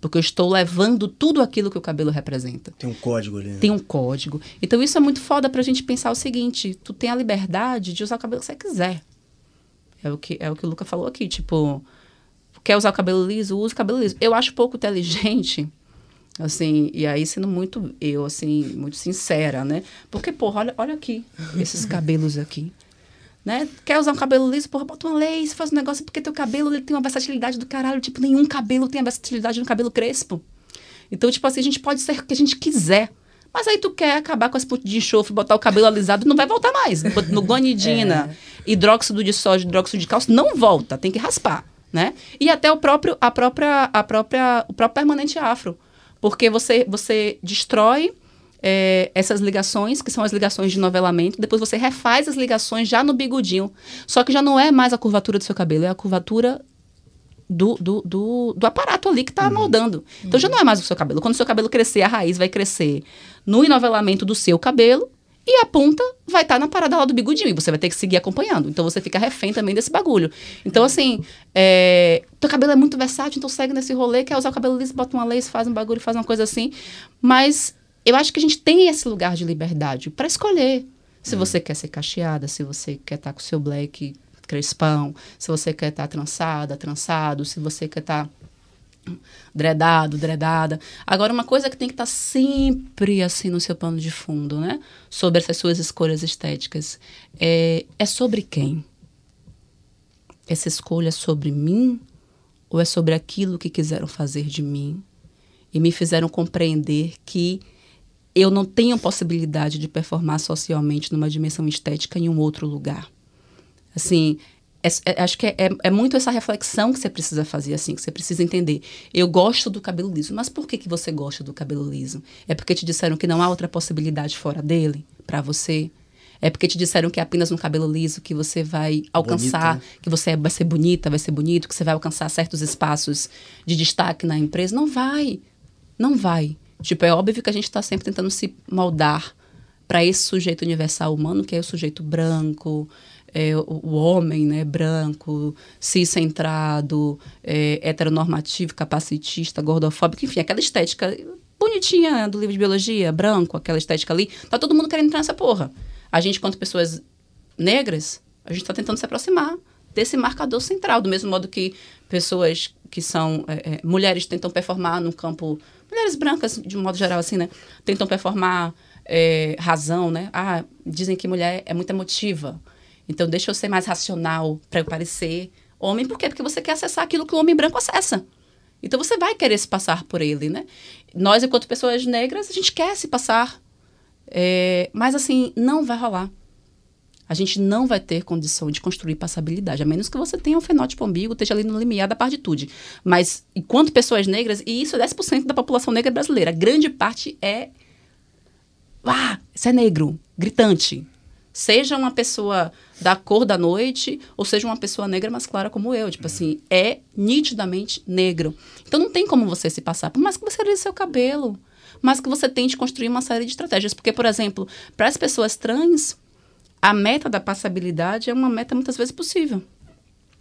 Porque eu estou levando tudo aquilo que o cabelo representa Tem um código ali. né? tem um código. Então isso é muito foda pra gente pensar o seguinte: tu tem a liberdade de usar o cabelo que você quiser. É o que, é o, que o Luca falou aqui, tipo, quer usar o cabelo liso, usa o cabelo liso. Eu acho pouco inteligente, assim, e aí sendo muito, eu, assim, muito sincera, né? Porque, porra, olha, olha aqui, esses cabelos aqui. Né? Quer usar um cabelo liso, porra, bota uma lace, faz um negócio, porque teu cabelo ele tem uma versatilidade do caralho. Tipo, nenhum cabelo tem a versatilidade no cabelo crespo. Então, tipo assim, a gente pode ser o que a gente quiser. Mas aí tu quer acabar com as pontas de enxofre, botar o cabelo alisado, não vai voltar mais. No, guanidina, hidróxido de sódio, hidróxido de cálcio, não volta, tem que raspar, né? E até o próprio, a própria, a própria, o próprio permanente afro. Porque você, você destrói é, essas ligações, que são as ligações de novelamento, depois você refaz as ligações já no bigodinho. Só que já não é mais a curvatura do seu cabelo, é a curvatura do, do, do, do aparato ali que está moldando. Então já não é mais o seu cabelo. Quando o seu cabelo crescer, a raiz vai crescer no enovelamento do seu cabelo e a ponta vai estar na parada lá do bigodinho. E você vai ter que seguir acompanhando. Então você fica refém também desse bagulho. Então, assim, é, teu cabelo é muito versátil, então segue nesse rolê, quer usar o cabelo liso, bota uma lace, faz um bagulho, faz uma coisa assim. Mas eu acho que a gente tem esse lugar de liberdade para escolher. Se você quer ser cacheada, se você quer estar com o seu black crespão, se você quer estar trançada, trançado, se você quer estar dredado, dredada. Agora, uma coisa que tem que estar sempre assim no seu pano de fundo, né? Sobre essas suas escolhas estéticas. É, é sobre quem? Essa escolha é sobre mim ou é sobre aquilo que quiseram fazer de mim e me fizeram compreender que eu não tenho possibilidade de performar socialmente numa dimensão estética em um outro lugar? Assim, é- é- acho que é, é- é muito essa reflexão que você precisa fazer, assim, que você precisa entender. Eu gosto do cabelo liso, mas por que, que você gosta do cabelo liso? É porque te disseram que não há outra possibilidade fora dele para você? É porque te disseram que é apenas no cabelo liso que você vai alcançar, Bonita, né? que você vai ser bonita, vai ser bonito, que você vai alcançar certos espaços de destaque na empresa? Não vai. Não vai. Tipo, é óbvio que a gente está sempre tentando se moldar para esse sujeito universal humano, que é o sujeito branco, é, o, homem né, branco, cis-centrado, é, heteronormativo, capacitista, gordofóbico, enfim, aquela estética bonitinha do livro de biologia, branco, aquela estética ali. Tá todo mundo querendo entrar nessa porra. A gente, quanto pessoas negras, a gente está tentando se aproximar desse marcador central, do mesmo modo que pessoas que são é, é, mulheres tentam performar no campo mulheres brancas de um modo geral assim né tentam performar é, razão né? Ah dizem que mulher é muito emotiva. Então deixa eu ser mais racional para eu parecer homem por quê? Porque você quer acessar aquilo que o homem branco acessa. Então você vai querer se passar por ele né? Nós enquanto pessoas negras a gente quer se passar é, mas assim não vai rolar a gente não vai ter condição de construir passabilidade, a menos que você tenha um fenótipo ambíguo, esteja ali no limiar da partitude. Mas, enquanto pessoas negras, e isso é 10% da população negra brasileira, grande parte é ah, você é negro, gritante. Seja uma pessoa da cor da noite, ou seja uma pessoa negra mais clara como eu. Tipo assim, é nitidamente negro. Então não tem como você se passar, por mais que você alise seu cabelo, mas que você tente construir uma série de estratégias. Porque, por exemplo, para as pessoas trans, a meta da passabilidade é uma meta muitas vezes possível.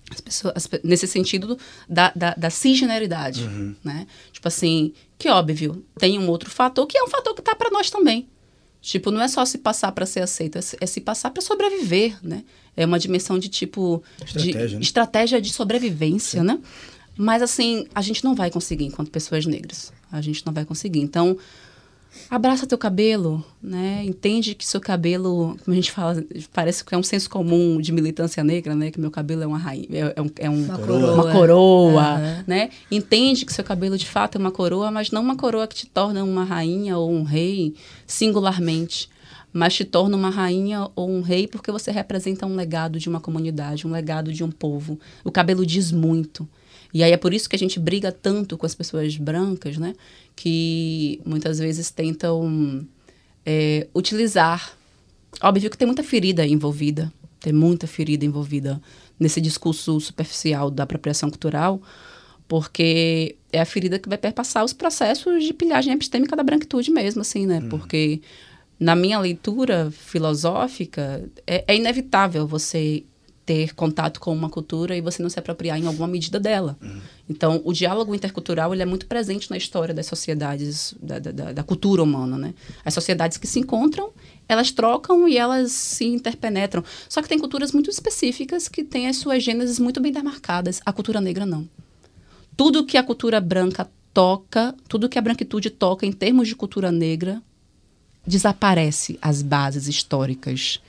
As pessoas, as nesse sentido da, da, da cisgeneridade, né? Tipo assim, que óbvio, tem um outro fator que é um fator que tá para nós também. Tipo, não é só se passar para ser aceito, é se, é se passar para sobreviver, né? É uma dimensão de tipo Estratégia, de né? estratégia de sobrevivência, né? Mas assim, a gente não vai conseguir enquanto pessoas negras. A gente não vai conseguir. Então, abraça teu cabelo, né? Entende que seu cabelo, como a gente fala, parece que é um senso comum de militância negra, né? Que meu cabelo é uma rainha, é, é um, é um- Uma uma coroa. coroa, Aham. né? Entende que seu cabelo de fato é uma coroa, mas não uma coroa que te torna uma rainha ou um rei singularmente, mas te torna uma rainha ou um rei porque você representa um legado de uma comunidade, um legado de um povo. O cabelo diz muito. E aí é por isso que a gente briga tanto com as pessoas brancas, né? Que muitas vezes tentam é, utilizar. Óbvio que tem muita ferida envolvida, tem muita ferida envolvida nesse discurso superficial da apropriação cultural, porque é a ferida que vai perpassar os processos de pilhagem epistêmica da branquitude mesmo, assim, né? Porque na minha leitura filosófica, é, é inevitável você ter contato com uma cultura e você não se apropriar em alguma medida dela. Então, o diálogo intercultural ele é muito presente na história das sociedades, da, da- da- cultura humana, né? As sociedades que se encontram, elas trocam e elas se interpenetram. Só que tem culturas muito específicas que têm as suas gêneses muito bem demarcadas. A cultura negra não tudo que a cultura branca toca, tudo que a branquitude toca em termos de cultura negra, desaparece as bases históricas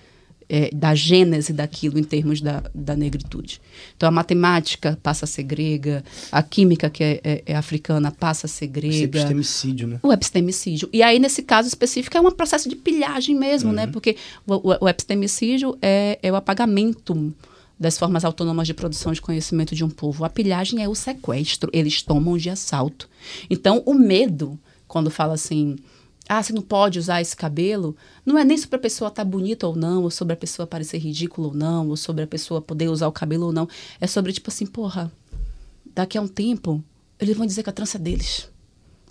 eh, da gênese daquilo em termos da, da negritude. Então, a matemática passa a ser grega, a química, que é, é- é africana, passa a ser Esse grega. epistemicídio, né? O epistemicídio. E aí, nesse caso específico, é um processo de pilhagem mesmo, né? Porque o, o- o epistemicídio é, é o apagamento das formas autônomas de produção de conhecimento de um povo. A pilhagem é o sequestro. Eles tomam de assalto. Então, o medo, quando fala assim... Ah, você não pode usar esse cabelo. Não é nem sobre a pessoa estar bonita ou não, ou sobre a pessoa parecer ridícula ou não, ou sobre a pessoa poder usar o cabelo ou não. É sobre, tipo assim, porra, daqui a um tempo, eles vão dizer que a trança é deles.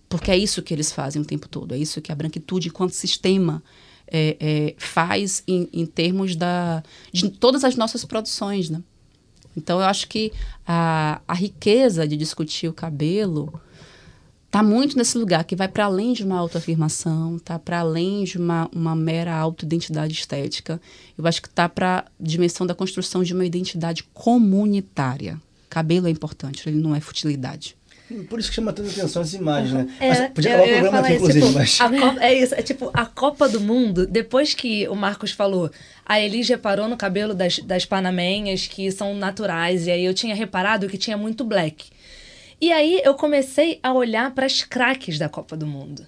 Porque é isso que eles fazem o tempo todo. É isso que a branquitude, enquanto sistema, é, é, faz em, em termos da, de todas as nossas produções. Né? Então, eu acho que a, a riqueza de discutir o cabelo está muito nesse lugar que vai para além de uma autoafirmação, está para além de uma, uma mera autoidentidade estética. Eu acho que está para a dimensão da construção de uma identidade comunitária. Cabelo é importante, ele não é futilidade. Por isso que chama tanta atenção as imagens, né? É, Mas podia acabar o programa falar aqui, isso, inclusive, tipo, mas... a Copa- é isso, é tipo, a Copa do Mundo, depois que o Marcos falou, a Elis reparou no cabelo das, das panamenhas que são naturais, e aí eu tinha reparado que tinha muito black. E aí eu comecei a olhar para as craques da Copa do Mundo.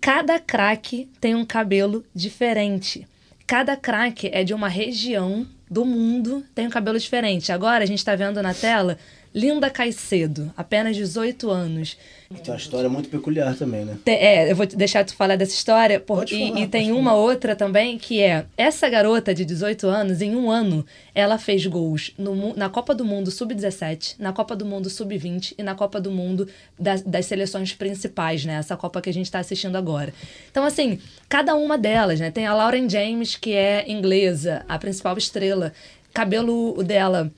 Cada craque tem um cabelo diferente. Cada craque é de uma região do mundo, tem um cabelo diferente. Agora a gente tá vendo na tela Linda Caicedo, apenas 18 anos. Tem uma história muito peculiar também, né? Te- É, eu vou deixar tu falar dessa história, por- Pode e, falar, e tem uma outra também que é essa garota de 18 anos, em um ano, ela fez gols no na Copa do Mundo Sub-17, na Copa do Mundo Sub-20 e na Copa do Mundo das, das seleções principais, né? Essa Copa que a gente tá assistindo agora. Então, assim, cada uma delas, né? Tem a Lauren James, que é inglesa, a principal estrela. Cabelo dela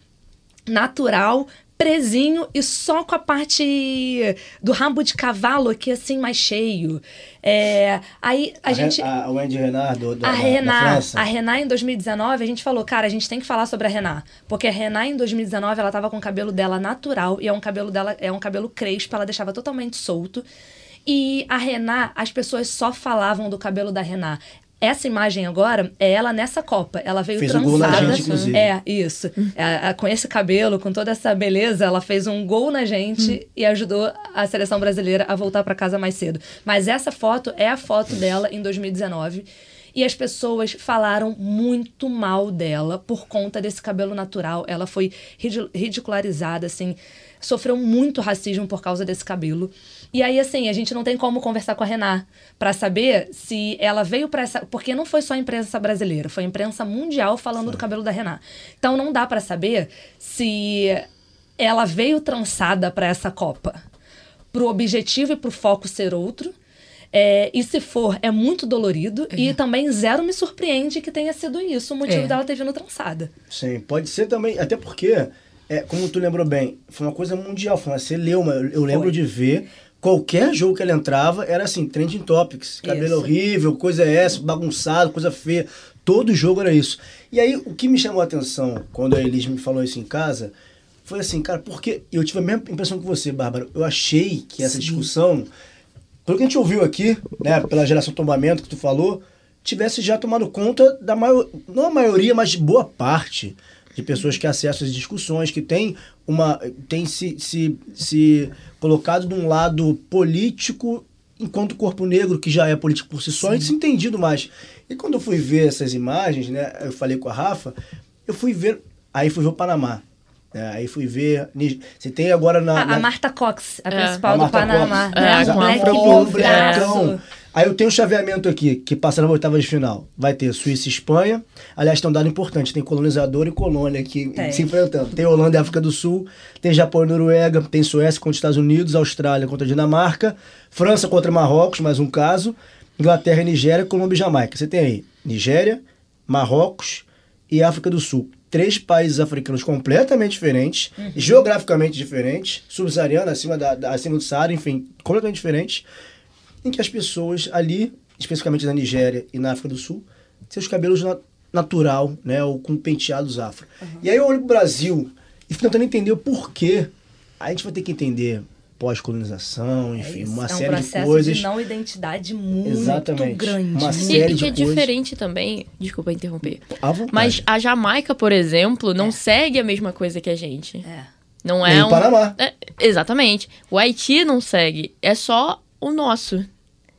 natural, presinho e só com a parte do rabo de cavalo aqui assim mais cheio. É, aí a, A, gente a, a Wendy Renard do, do, a França. a Renan em 2019, a gente falou, cara, a gente tem que falar sobre a Renan, porque a Renan em 2019 ela tava com o cabelo dela natural e é um cabelo dela é um cabelo crespo, ela deixava totalmente solto. E a Renan, as pessoas só falavam do cabelo da Renan. Essa imagem agora é ela nessa Copa. Ela veio Fez um gol na trançada. gente, inclusive. É, isso. É, com esse cabelo, com toda essa beleza, ela fez um gol na gente e ajudou a seleção brasileira a voltar para casa mais cedo. Mas essa foto é a foto dela em 2019. E as pessoas falaram muito mal dela por conta desse cabelo natural. Ela foi ridi- ridicularizada, assim, sofreu muito racismo por causa desse cabelo. E aí, assim, a gente não tem como conversar com a Rená pra saber se ela veio pra essa. Porque não foi só a imprensa brasileira, foi a imprensa mundial falando do cabelo da Rená. Então não dá pra saber se ela veio trançada pra essa Copa pro objetivo e pro foco ser outro. É, e se for, é muito dolorido. E também zero me surpreende que tenha sido isso o motivo É. dela ter vindo trançada. Sim, pode ser também, até porque, é, como tu lembrou bem, foi uma coisa mundial, foi uma celeuma. Eu, eu lembro Foi. de ver qualquer jogo que ela entrava, era assim, trending topics, cabelo Isso. horrível, coisa essa, bagunçado, coisa feia. Todo jogo era isso. E aí, o que me chamou a atenção quando a Elis me falou isso em casa, foi assim, cara, porque eu tive a mesma impressão que você, Bárbara. Eu achei que essa discussão, pelo que a gente ouviu aqui, né, pela geração tombamento que tu falou, tivesse já tomado conta da maior, não a maioria, mas de boa parte de pessoas que acessam as discussões, que tem uma tem se, se, se colocado de um lado político enquanto o corpo negro, que já é político por si só, a se entendido mais. E quando eu fui ver essas imagens, né, eu falei com a Rafa, eu fui ver, aí fui ver o Panamá. né, aí fui ver. Você tem agora na. A, a na- Marta Cox, a É. principal a do Panamá. Cox. né? É, A a Black. Aí eu tenho um chaveamento aqui, que passa na oitava de final. Vai ter Suíça e Espanha. Aliás, tem um dado importante: tem colonizador e colônia aqui se enfrentando. Tem Holanda e África do Sul, tem Japão e Noruega, tem Suécia contra Estados Unidos, Austrália contra Dinamarca, França contra Marrocos, mais um caso, Inglaterra e Nigéria, Colômbia e Jamaica. Você tem aí Nigéria, Marrocos e África do Sul. Três países africanos completamente diferentes, geograficamente diferentes, subsaariana, acima, da, da- acima do Saara, enfim, completamente diferentes, em que as pessoas ali, especificamente na Nigéria e na África do Sul, seus cabelos na- natural, né, ou com penteados afro. E aí eu olho pro Brasil e fico tentando entender o porquê. A gente vai ter que entender pós-colonização, enfim, É uma é um série de processo coisas. de não identidade muito Exatamente. grande. Uma E, série e de que é coisas. diferente também. Desculpa interromper. À vontade. Mas a Jamaica, por exemplo, não segue a mesma coisa que a gente. É. Não Nem é o um. Panamá. É, exatamente. O Haiti não segue. É só o nosso.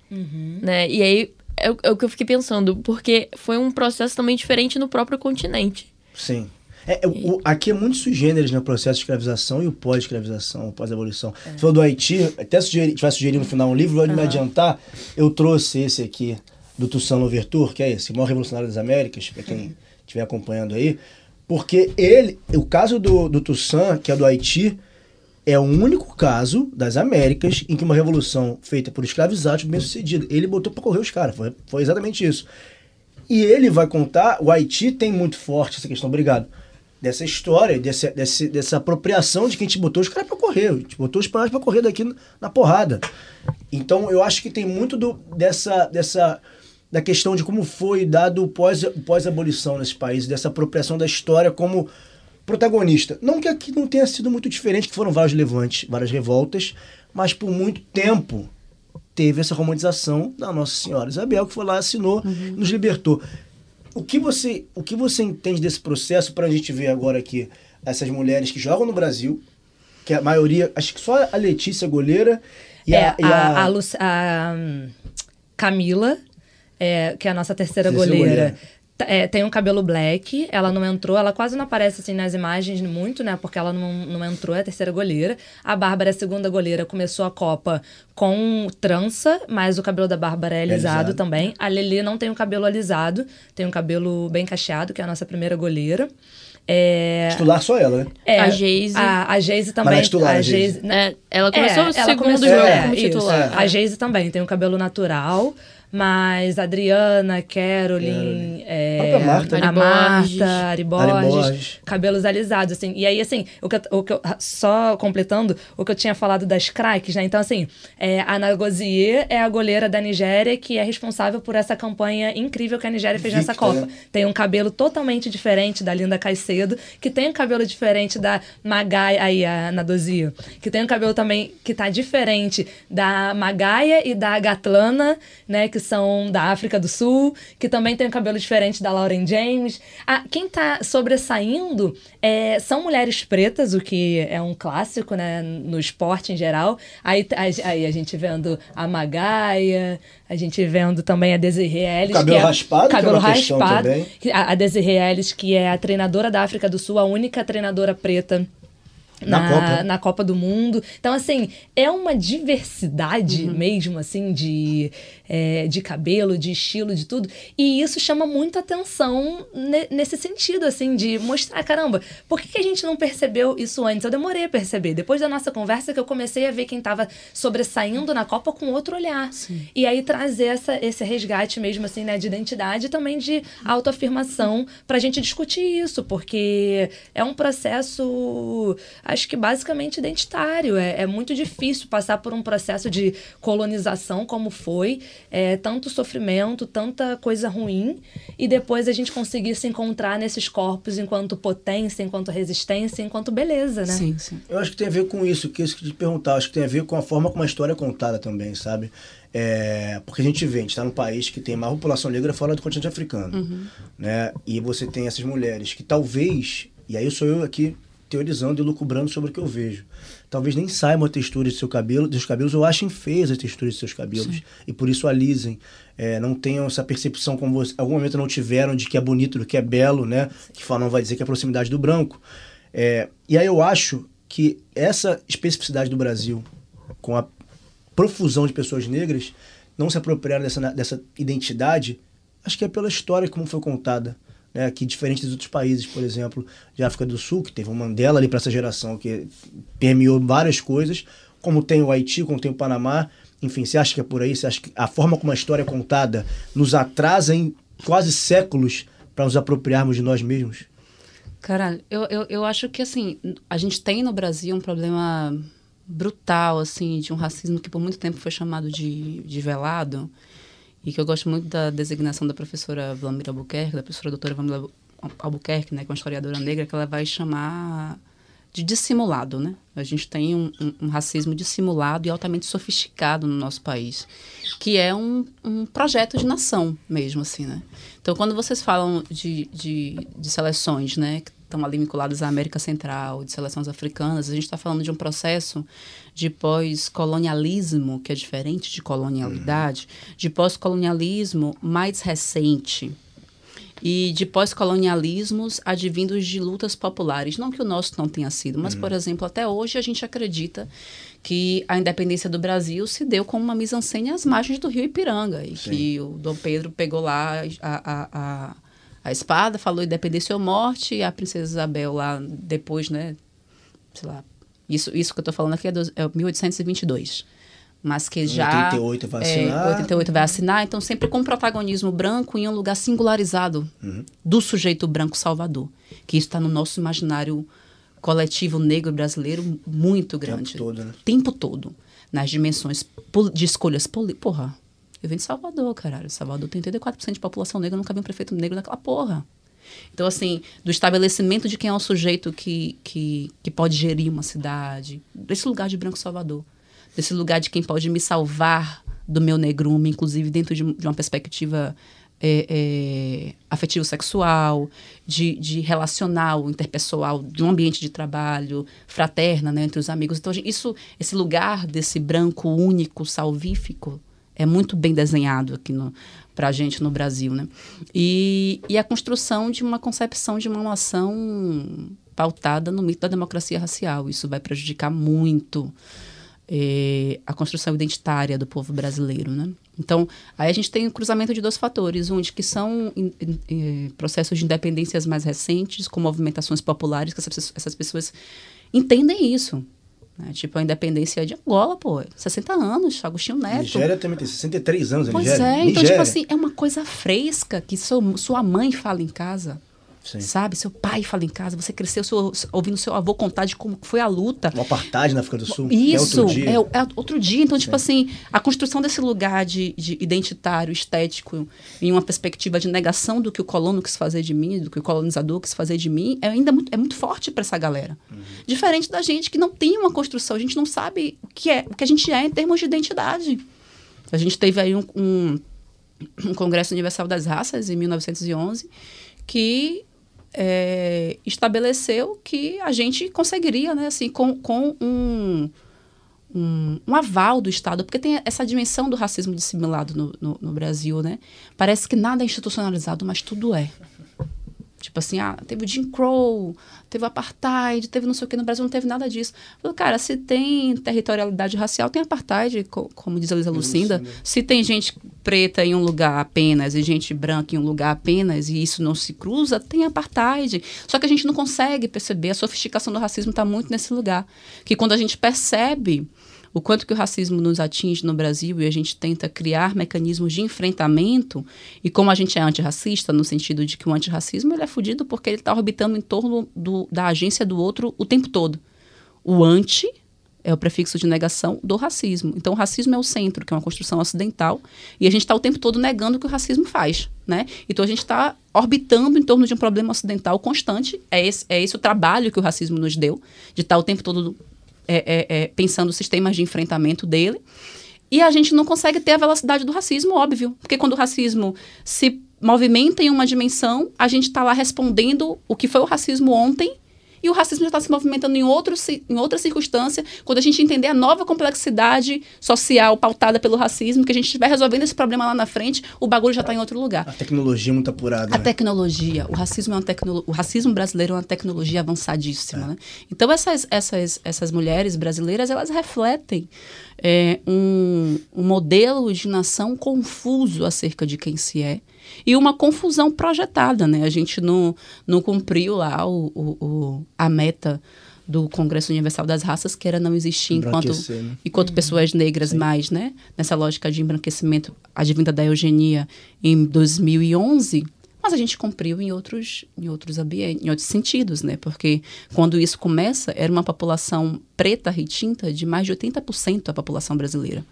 Uhum. Né? E aí é, o- é o que eu fiquei pensando, porque foi um processo também diferente no próprio continente. Sim. É, é, o- aqui é muito sui generis, né? O processo de escravização e o pós-escravização, o pós-abolição. Você falou do Haiti, até sugeri, vai sugerir no final um livro, pode me adiantar. Eu trouxe esse aqui, do Toussaint Louverture, que é esse, o maior revolucionário das Américas, para quem estiver acompanhando aí. Porque ele, o caso do, do Toussaint, que é do Haiti, é o único caso das Américas em que uma revolução feita por escravizados bem sucedida. Ele botou para correr os caras, foi, foi exatamente isso. E ele vai contar, o Haiti tem muito forte essa questão, obrigado, dessa história, desse, desse- dessa apropriação de que a gente botou os caras pra correr, gente botou os espanhóis pra correr daqui na porrada. Então eu acho que tem muito do, dessa, dessa da questão de como foi dado pós-abolição nesse país, dessa apropriação da história como protagonista. Não que aqui não tenha sido muito diferente, que foram vários levantes, várias revoltas, mas por muito tempo teve essa romantização da Nossa Senhora Isabel, que foi lá, assinou, nos libertou. O que você, o que você entende desse processo para a gente ver agora aqui essas mulheres que jogam no Brasil, que a maioria, acho que só a Letícia goleira e é, a, e a, a Luci- a, hum, Camila, é, que é a nossa terceira, Terceira goleira. goleira. T- é, tem um cabelo black, ela não entrou, ela quase não aparece assim nas imagens muito, né? Porque ela não, não entrou, é a terceira goleira. A Bárbara é a segunda goleira, começou a Copa com trança, mas o cabelo da Bárbara é alisado, alisado. também. A Lelê não tem o cabelo alisado, tem um cabelo bem cacheado, que é a nossa primeira goleira. É, titular só ela, né? é, A Geise. A, a Geise Mas também. é titular, a a Geise. Geise- É, ela começou é, o segundo começou- jogo é, como isso. titular. A Geise também tem o cabelo natural, mas Adriana, Caroline, é, Marta, a? Marta, Ari Ari Ari Borges, Borges. cabelos alisados, assim. E aí, assim, o que, eu- o que eu- só completando o que eu tinha falado das craques, né? Então, assim, é, a Nagozie é a goleira da Nigéria que é responsável por essa campanha incrível que a Nigéria fez nessa Copa. Tem um cabelo totalmente diferente da Linda Caicedo, que tem um cabelo diferente da Magaia, aí a Nadozie, que tem um cabelo também que tá diferente da Magaia e da Gatlana, né, que são da África do Sul, que também tem um cabelo diferente da Lauren James. Ah, quem tá sobressaindo é, são mulheres pretas, o que é um clássico, né, no esporte em geral. Aí, a- aí a gente vendo a Magaia, a gente vendo também a Desiree Ellis. Cabelo que é, raspado, que é cabelo uma questão raspado. também. Que- A, a Desiree Ellis, que é a treinadora da África do Sul, a única treinadora preta Na na, Copa. na Copa do Mundo. Então, assim, é uma diversidade Uhum. mesmo, assim, de, é, de cabelo, de estilo, de tudo. E isso chama muita atenção ne- nesse sentido, assim, de mostrar, caramba, por que, que a gente não percebeu isso antes? Eu demorei a perceber. Depois da nossa conversa que eu comecei a ver quem estava sobressaindo na Copa com outro olhar. E aí trazer essa, esse resgate mesmo, assim, né, de identidade e também de autoafirmação pra gente discutir isso, porque é um processo, acho que basicamente identitário. É, é muito difícil passar por um processo de colonização como foi, é, tanto sofrimento, tanta coisa ruim, e depois a gente conseguir se encontrar nesses corpos enquanto potência, enquanto resistência, enquanto beleza, né? Sim, sim. Eu acho que tem a ver com isso, que é isso que eu te perguntar. Acho que tem a ver com a forma como a história é contada também, sabe? É, porque a gente vê, a gente está num país que tem mais população negra fora do continente africano. Né? E você tem essas mulheres que talvez, e aí sou eu aqui teorizando e lucubrando sobre o que eu vejo. Talvez nem saibam a textura de seu cabelo, dos cabelos, ou achem feias a textura de seus cabelos. E por isso alisem. É, não tenham essa percepção como você, algum momento não tiveram de que é bonito, do que é belo, né? Que falam vai dizer que é a proximidade do branco. É, e aí eu acho que essa especificidade do Brasil, com a profusão de pessoas negras, não se apropriaram dessa, dessa identidade, acho que é pela história como foi contada. Né, que diferente dos outros países, por exemplo, de África do Sul, que teve um Mandela ali para essa geração que permeou várias coisas, como tem o Haiti, como tem o Panamá, enfim, você acha que é por aí? Você acha que a forma como a história é contada nos atrasa em quase séculos para nos apropriarmos de nós mesmos? Caralho, eu, eu, eu acho que, assim, a gente tem no Brasil um problema brutal, assim, de um racismo que por muito tempo foi chamado de, de velado. E que eu gosto muito da designação da professora Vlamira Albuquerque, da professora doutora Vlamira Albuquerque, né, que é uma historiadora negra, que ela vai chamar de dissimulado, né? A gente tem um, um, racismo dissimulado e altamente sofisticado no nosso país, que é um, um projeto de nação mesmo, assim, né? Então, quando vocês falam de, de, de seleções, né, estão ali vinculadas à América Central, de seleções africanas, a gente está falando de um processo de pós-colonialismo, que é diferente de colonialidade, de pós-colonialismo mais recente, e de pós-colonialismos advindos de lutas populares. Não que o nosso não tenha sido, mas, por exemplo, até hoje a gente acredita que a independência do Brasil se deu com uma mise-en-scène às margens do rio Ipiranga, e que o Dom Pedro pegou lá a, a, a, a espada, falou independência ou morte, e a princesa Isabel lá depois, né, sei lá, isso, isso que eu estou falando aqui é, do, é 1822 mas que já 88 vai é, assinar. 88 vai assinar, então sempre com protagonismo branco em um lugar singularizado do sujeito branco salvador, que isso está no nosso imaginário coletivo negro brasileiro muito grande. todo, né? Tempo todo. Nas dimensões de escolhas políticas. Porra, eu venho de Salvador, caralho. Salvador tem 84% de população negra, nunca vi um prefeito negro naquela porra. Então, assim, do estabelecimento de quem é o sujeito que, que, que pode gerir uma cidade, desse lugar de Branco Salvador, desse lugar de quem pode me salvar do meu negrume, inclusive dentro de, de uma perspectiva é, é, afetivo-sexual, de, de relacional, interpessoal, de um ambiente de trabalho, fraterna, né, entre os amigos. Então, isso, esse lugar desse branco único, salvífico, é muito bem desenhado aqui para a gente no Brasil, né? E, e a construção de uma concepção de uma nação pautada no mito da democracia racial. Isso vai prejudicar muito eh, a construção identitária do povo brasileiro, né? Então, aí a gente tem o cruzamento de dois fatores, um de que são in- in- eh, processos de independências mais recentes, com movimentações populares, que essas, essas pessoas entendem isso. Né? Tipo, a independência de Angola, pô, 60 anos, Agostinho Neto. Nigéria também tem 63 anos, a Pois Nigéria. é, então, Nigéria. tipo assim, é uma coisa fresca que seu, sua mãe fala em casa. Sim. Sabe? Seu pai fala em casa. Você cresceu seu- ouvindo seu avô contar de como foi a luta. O apartheid na África do Sul. Isso, é outro dia. é, é outro dia. Então, tipo assim, a construção desse lugar de, de identitário, estético, em uma perspectiva de negação do que o colono quis fazer de mim, do que o colonizador quis fazer de mim, é ainda muito, é muito forte para essa galera. Diferente da gente que não tem uma construção, a gente não sabe o que é, o que a gente é em termos de identidade. A gente teve aí um, um, um Congresso Universal das Raças, em 1911, que é, estabeleceu que a gente conseguiria, né, assim, com, com um, um, um, aval do Estado, porque tem essa dimensão do racismo dissimulado no, no, no Brasil, né? Parece que nada é institucionalizado, mas tudo é. Tipo assim, ah, teve o Jim Crow, teve o apartheid, teve não sei o que, no Brasil não teve nada disso. Falei, cara, se tem territorialidade racial, tem apartheid, como diz a Lisa Lucinda. Lucinda. Se tem gente preta em um lugar apenas e gente branca em um lugar apenas e isso não se cruza, tem apartheid. Só que a gente não consegue perceber, a sofisticação do racismo está muito nesse lugar. Que quando a gente percebe o quanto que o racismo nos atinge no Brasil e a gente tenta criar mecanismos de enfrentamento e como a gente é antirracista no sentido de que o antirracismo ele é fudido porque ele está orbitando em torno do, da agência do outro o tempo todo. O anti é o prefixo de negação do racismo. Então, o racismo é o centro, que é uma construção ocidental, e a gente está o tempo todo negando o que o racismo faz, né? Então, a gente está orbitando em torno de um problema ocidental constante. É esse, é esse o trabalho que o racismo nos deu, de estar tá o tempo todo é, é, pensando sistemas de enfrentamento dele. E a gente não consegue ter a velocidade do racismo, óbvio. Porque quando o racismo se movimenta em uma dimensão, a gente está lá respondendo o que foi o racismo ontem e o racismo já está se movimentando em, outro, em outra circunstância, quando a gente entender a nova complexidade social pautada pelo racismo, que a gente estiver resolvendo esse problema lá na frente, o bagulho já está em outro lugar. A tecnologia é muito apurada. A né? tecnologia. O racismo, é uma tecno, o racismo brasileiro é uma tecnologia avançadíssima. É. Né? Então, essas, essas, essas mulheres brasileiras, elas refletem é, um, um modelo de nação confuso acerca de quem se é e uma confusão projetada, né? A gente não, não cumpriu lá o, o, o a meta do Congresso Universal das Raças, que era não existir enquanto, né? enquanto uhum. pessoas negras Sim. mais, né? Nessa lógica de embranquecimento advinda da eugenia em 2011, mas a gente cumpriu em outros, em outros ambientes, em outros sentidos, né? Porque quando isso começa, era uma população preta retinta de mais de 80% da população brasileira.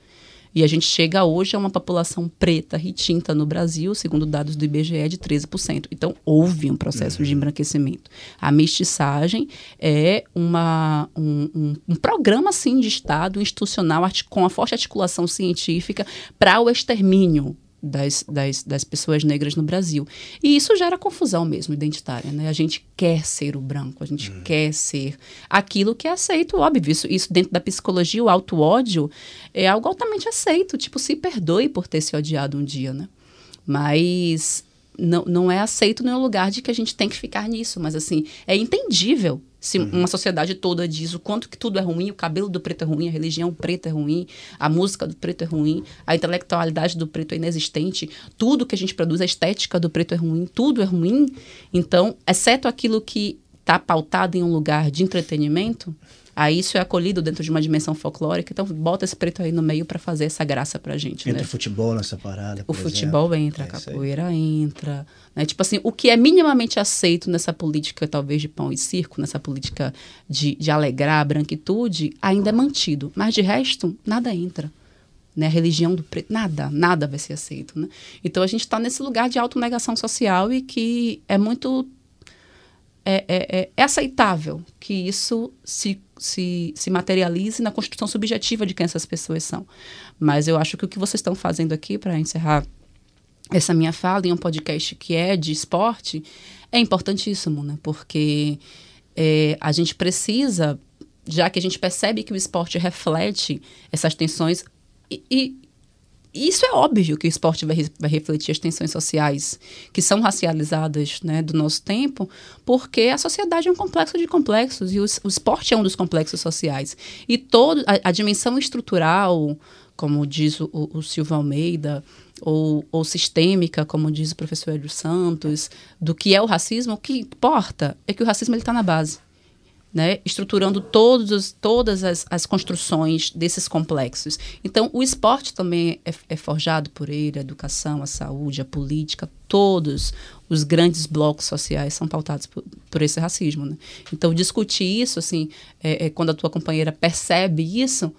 E a gente chega hoje a uma população preta retinta no Brasil, segundo dados do IBGE, de 13%. Então, houve um processo uhum. de embranquecimento. A mestiçagem é uma, um, um, um programa, sim, de Estado institucional com a forte articulação científica para o extermínio das, das, das pessoas negras no Brasil. E isso gera confusão mesmo identitária, né? A gente quer ser o branco, a gente hum. quer ser aquilo que é aceito, óbvio. Isso, isso dentro da psicologia, o auto-ódio é algo altamente aceito. Tipo, se perdoe por ter se odiado um dia, né? Mas não, não é aceito nenhum lugar de que a gente tem que ficar nisso. Mas, assim, é entendível se uhum. uma sociedade toda diz o quanto que tudo é ruim, o cabelo do preto é ruim, a religião preta é ruim, a música do preto é ruim, a intelectualidade do preto é inexistente, tudo que a gente produz, a estética do preto é ruim, tudo é ruim. Então, exceto aquilo que está pautado em um lugar de entretenimento, Aí isso é acolhido dentro de uma dimensão folclórica. Então, bota esse preto aí no meio para fazer essa graça pra gente. Entra né? o futebol nessa parada. O futebol exemplo. entra, a é capoeira entra. Né? Tipo assim, o que é minimamente aceito nessa política, talvez, de pão e circo, nessa política de, de alegrar a branquitude, ainda é mantido. Mas de resto, nada entra. Né, a religião do preto, nada, nada vai ser aceito. Né? Então a gente está nesse lugar de autonegação social e que é muito é, é, é, é, aceitável que isso se, se, se materialize na construção subjetiva de quem essas pessoas são. Mas eu acho que o que vocês estão fazendo aqui, para encerrar essa minha fala em um podcast que é de esporte, é importantíssimo, né? Porque é, a gente precisa, já que a gente percebe que o esporte reflete essas tensões, e, e isso é óbvio que o esporte vai, vai, refletir as tensões sociais que são racializadas né, do nosso tempo, porque a sociedade é um complexo de complexos e o, o esporte é um dos complexos sociais. E todo, a, a dimensão estrutural, como diz o, o Silvio Almeida, ou, ou, sistêmica, como diz o professor Edro Santos, do que é o racismo, o que importa é que o racismo está na base né, estruturando todos, todas as, as, construções desses complexos. Então, o esporte também é, é, forjado por ele, a educação, a saúde, a política, todos os grandes blocos sociais são pautados por, por esse racismo. Né? Então, discutir isso, assim, é, é, quando a tua companheira percebe isso,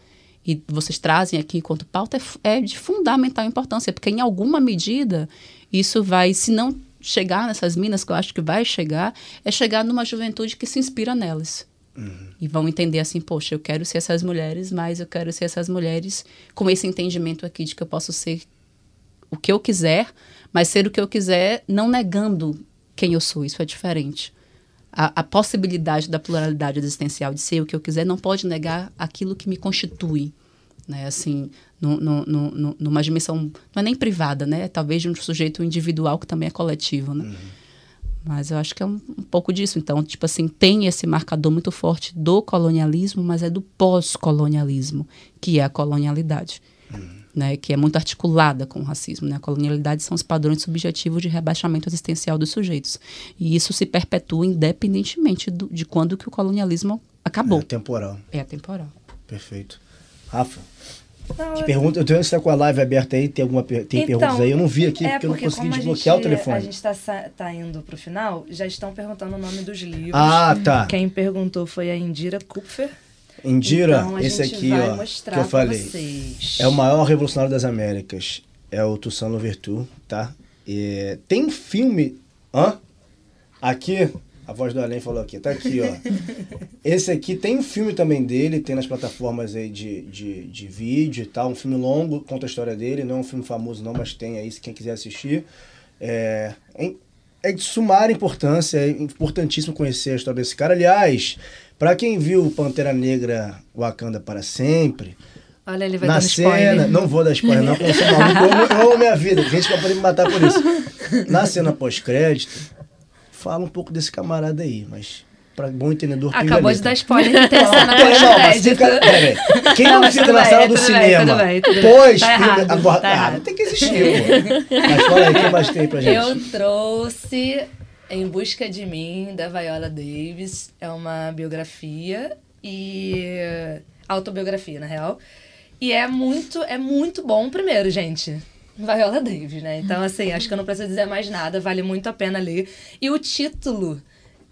e vocês trazem aqui enquanto pauta, é, é de fundamental importância, porque em alguma medida isso vai, se não chegar nessas minas, que eu acho que vai chegar, é chegar numa juventude que se inspira nelas. Uhum. E vão entender assim, poxa, eu quero ser essas mulheres, mas eu quero ser essas mulheres com esse entendimento aqui de que eu posso ser o que eu quiser, mas ser o que eu quiser, não negando quem eu sou. Isso é diferente. A, a possibilidade da pluralidade existencial de ser o que eu quiser não pode negar aquilo que me constitui. Né? Assim, no, no, no, numa dimensão, não é nem privada, né? Talvez de um sujeito individual que também é coletivo, né? Mas eu acho que é um, um, pouco disso. Então, tipo assim, tem esse marcador muito forte do colonialismo, mas é do pós-colonialismo, que é a colonialidade. Uhum. Né, que é muito articulada com o racismo. Né? A colonialidade são os padrões subjetivos de rebaixamento existencial dos sujeitos. E isso se perpetua independentemente do, de quando que o colonialismo acabou. É temporal. É temporal. Perfeito. Rafa? Que pergunta, eu tenho você com a live aberta aí, tem alguma tem então, perguntas aí? Eu não vi aqui é porque, eu não consegui desbloquear gente, o telefone. A gente está tá indo para o final, já estão perguntando o nome dos livros. Ah, tá. Quem perguntou foi a Indira Kupfer. Indira, então, esse aqui, ó, que eu falei. Vocês. É o maior revolucionário das Américas. É o Toussaint Louverture, tá? E, tem filme. Hã? Aqui, a voz do Além falou aqui, tá aqui, ó. Esse aqui tem um filme também dele, tem nas plataformas aí de, de, de vídeo e tal. Um filme longo, conta a história dele. Não é um filme famoso, não, mas tem aí, se quem quiser assistir. É, é de sumar importância, é importantíssimo conhecer a história desse cara. Aliás, para quem viu Pantera Negra Wakanda para sempre. Olha, ele vai na dando cena, spoiler. não vou dar spoiler, não, porque eu sou maluco, eu amo minha vida. Gente vai poder me matar por isso. Na cena pós-crédito, fala um pouco desse camarada aí, mas para bom entendedor Acabou de dar spoiler de ter cena pós-crédito. Quem não fica na sala do cinema pós tá agora, tá ah, tem que existir, pô. Mas fala aí, o que mais tem pra gente? Eu trouxe Em Busca de Mim, da Viola Davis. É uma biografia e autobiografia, na real. E é muito, é muito bom primeiro, gente. Viola Davis, né? Então, assim, acho que eu não preciso dizer mais nada, vale muito a pena ler. E o título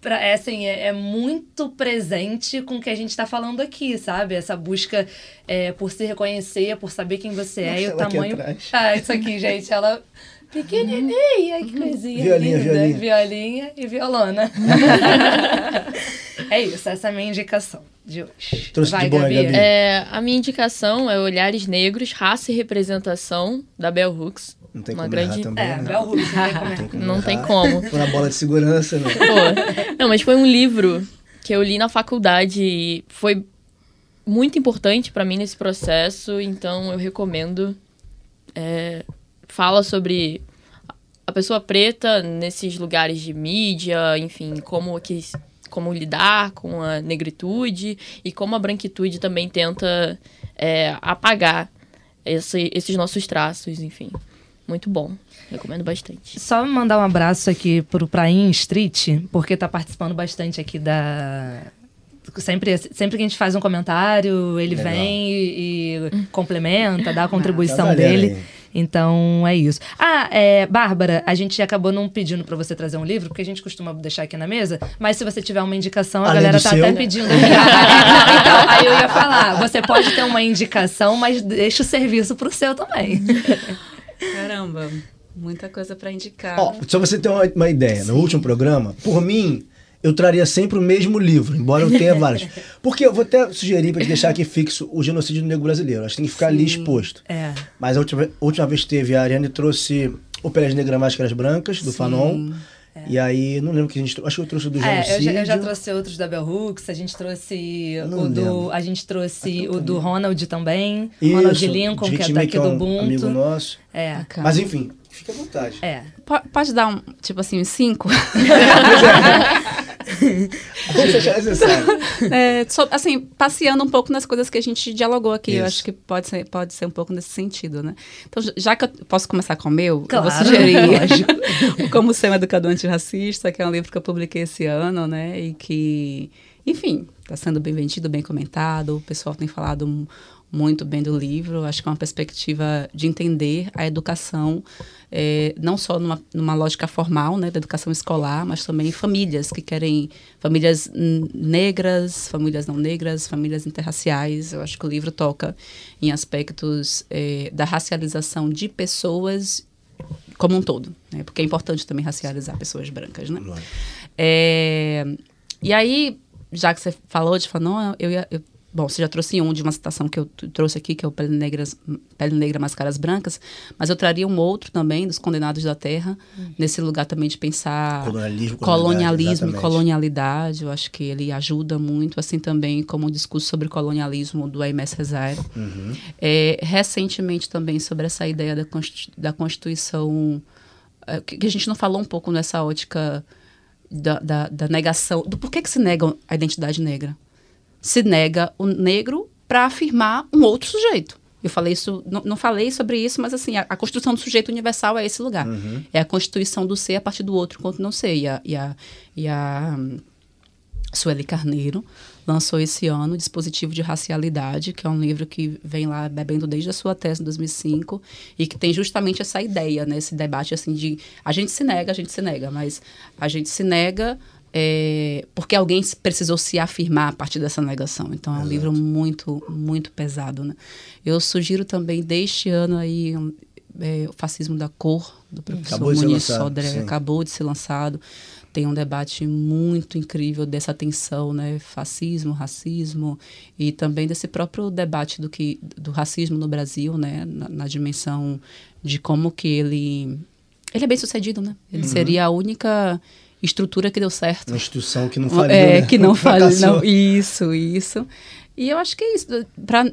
pra, é, assim, é, é, muito presente com o que a gente está falando aqui, sabe? Essa busca é, por se reconhecer, por saber quem você é Nossa, e o tamanho. Ah, isso aqui, gente, ela. Pequenininha, que coisinha. Violinha, linda. violinha. Violinha e violona. é isso, essa é a minha indicação de hoje. Trouxe Vai, de bom, Gabi. Gabi. É, a minha indicação é Olhares Negros, Raça e Representação, da Bell Hooks. Não tem uma como grande- errar também, É, né? Bel Hooks, não tem como. Foi na bola de segurança, né? Pô, não, mas foi um livro que eu li na faculdade e foi muito importante pra mim nesse processo, então eu recomendo. É, fala sobre a pessoa preta nesses lugares de mídia, enfim, como que como lidar com a negritude e como a branquitude também tenta é, apagar esse- esses nossos traços, enfim. Muito bom. Recomendo bastante. Só mandar um abraço aqui pro Prain Street, porque tá participando bastante aqui da. Sempre, sempre que a gente faz um comentário, ele Legal. vem e, e complementa, dá a contribuição Tá dele. aí. Então é isso. Ah, é, Bárbara, a gente acabou não pedindo pra você trazer um livro, porque a gente costuma deixar aqui na mesa, mas se você tiver uma indicação, a Além galera tá seu? até pedindo. Não, então, aí eu ia falar, você pode ter uma indicação, mas deixa o serviço pro seu também. Caramba, muita coisa para indicar. Ó, só você ter uma, uma ideia, no último programa, por mim, eu traria sempre o mesmo livro, embora eu tenha vários. Porque eu vou até sugerir para deixar aqui fixo o genocídio do negro brasileiro. Acho que tem que ficar ali exposto. É. Mas a última, a última vez que teve, a Ariane trouxe o Pelas Negras Máscaras Brancas, do Fanon. E aí, não lembro que a gente. Acho que eu trouxe o do É, eu genocídio. já, eu já trouxe outros da Bell Hooks, a gente trouxe não o do. lembro. A gente trouxe o do também. Ronald também. Isso, Ronald Lincoln, que é daqui do um amigo Ubuntu. nosso. É. Bacana. Mas enfim, fica à vontade. É. Po- Pode dar um, tipo assim, uns cinco? Como você achar necessário. É, so- assim, passeando um pouco nas coisas que a gente dialogou aqui, eu Isso. acho que pode ser, pode ser um pouco nesse sentido, né? Então, já- que eu posso começar com o meu, eu vou Claro, sugerir o Como Ser um Educador Antirracista, que é um livro que eu publiquei esse ano, né? E que, enfim, está sendo bem vendido, bem comentado, o pessoal tem falado m- muito bem do livro, acho que é uma perspectiva de entender a educação, eh, não só numa, numa lógica formal, né, da educação escolar, mas também famílias que querem, famílias negras, famílias não negras, famílias interraciais. Eu acho que o livro toca em aspectos eh, da racialização de pessoas como um todo, né, porque é importante também racializar pessoas brancas, né? É, e aí, já que você falou de Fanon, eu, ia- eu Bom, você já trouxe um de uma citação que eu trouxe aqui, que é o Pele, Negras, Pele Negra, Máscaras Brancas, mas eu traria um outro também, dos Condenados da Terra, nesse lugar também de pensar Colonialismo, colonialismo e colonialidade. Eu acho que ele ajuda muito, assim também como o discurso sobre colonialismo do Aimé Césaire. Uhum. É, recentemente também sobre essa ideia da, da Constituição, é, que que a gente não falou um pouco nessa ótica da, da, da negação, do porquê que se nega a identidade negra. Se nega o negro para afirmar um outro sujeito. Eu falei isso, não, não falei sobre isso, mas assim, a, a construção do sujeito universal é esse lugar. É a constituição do ser a partir do outro enquanto não ser. E a, e a, e a hum, Sueli Carneiro lançou esse ano o Dispositivo de Racialidade, que é um livro que vem lá bebendo desde a sua tese em 2005 e que tem justamente essa ideia, né, esse debate assim de a gente se nega, a gente se nega, mas a gente se nega é, porque alguém precisou se afirmar a partir dessa negação. Então é um livro muito, muito pesado, né? Eu sugiro também deste ano aí um, é, o fascismo da cor do professor Acabou Muniz lançado, Sodré, sim. acabou de ser lançado. Tem um debate muito incrível dessa tensão, né? Fascismo, racismo e também desse próprio debate do que do racismo no Brasil, né? Na, na dimensão de como que ele ele é bem sucedido, né? Ele Uhum. seria a única estrutura que deu certo. Uma instituição que não faliu, É, né? que não. Não, isso, isso. E eu acho que é isso. Para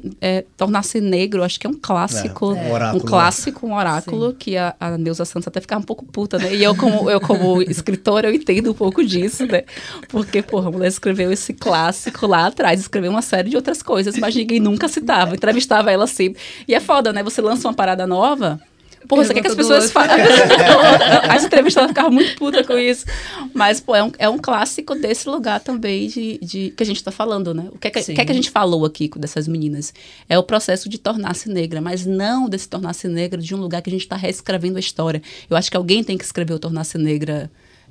tornar-se negro, acho que é um clássico. É, um oráculo, um clássico, um oráculo, que a, a Neuza Santos até ficava um pouco puta, né? E eu, como, eu, como escritora, eu entendo um pouco disso, né? Porque, porra, a mulher escreveu esse clássico lá atrás, escreveu uma série de outras coisas, mas ninguém nunca citava, entrevistava ela sempre. E é foda, né? Você lança uma parada nova. Porra, você quer que as pessoas falem. As entrevistas ficava muito puta com isso. Mas, pô, é um, é um clássico desse lugar também de, de que a gente tá falando, né? O que é que, é que a gente falou aqui com dessas meninas? É o processo de tornar-se negra, mas não desse tornar-se negra de um lugar que a gente está reescrevendo a história. Eu acho que alguém tem que escrever o tornar-se negra.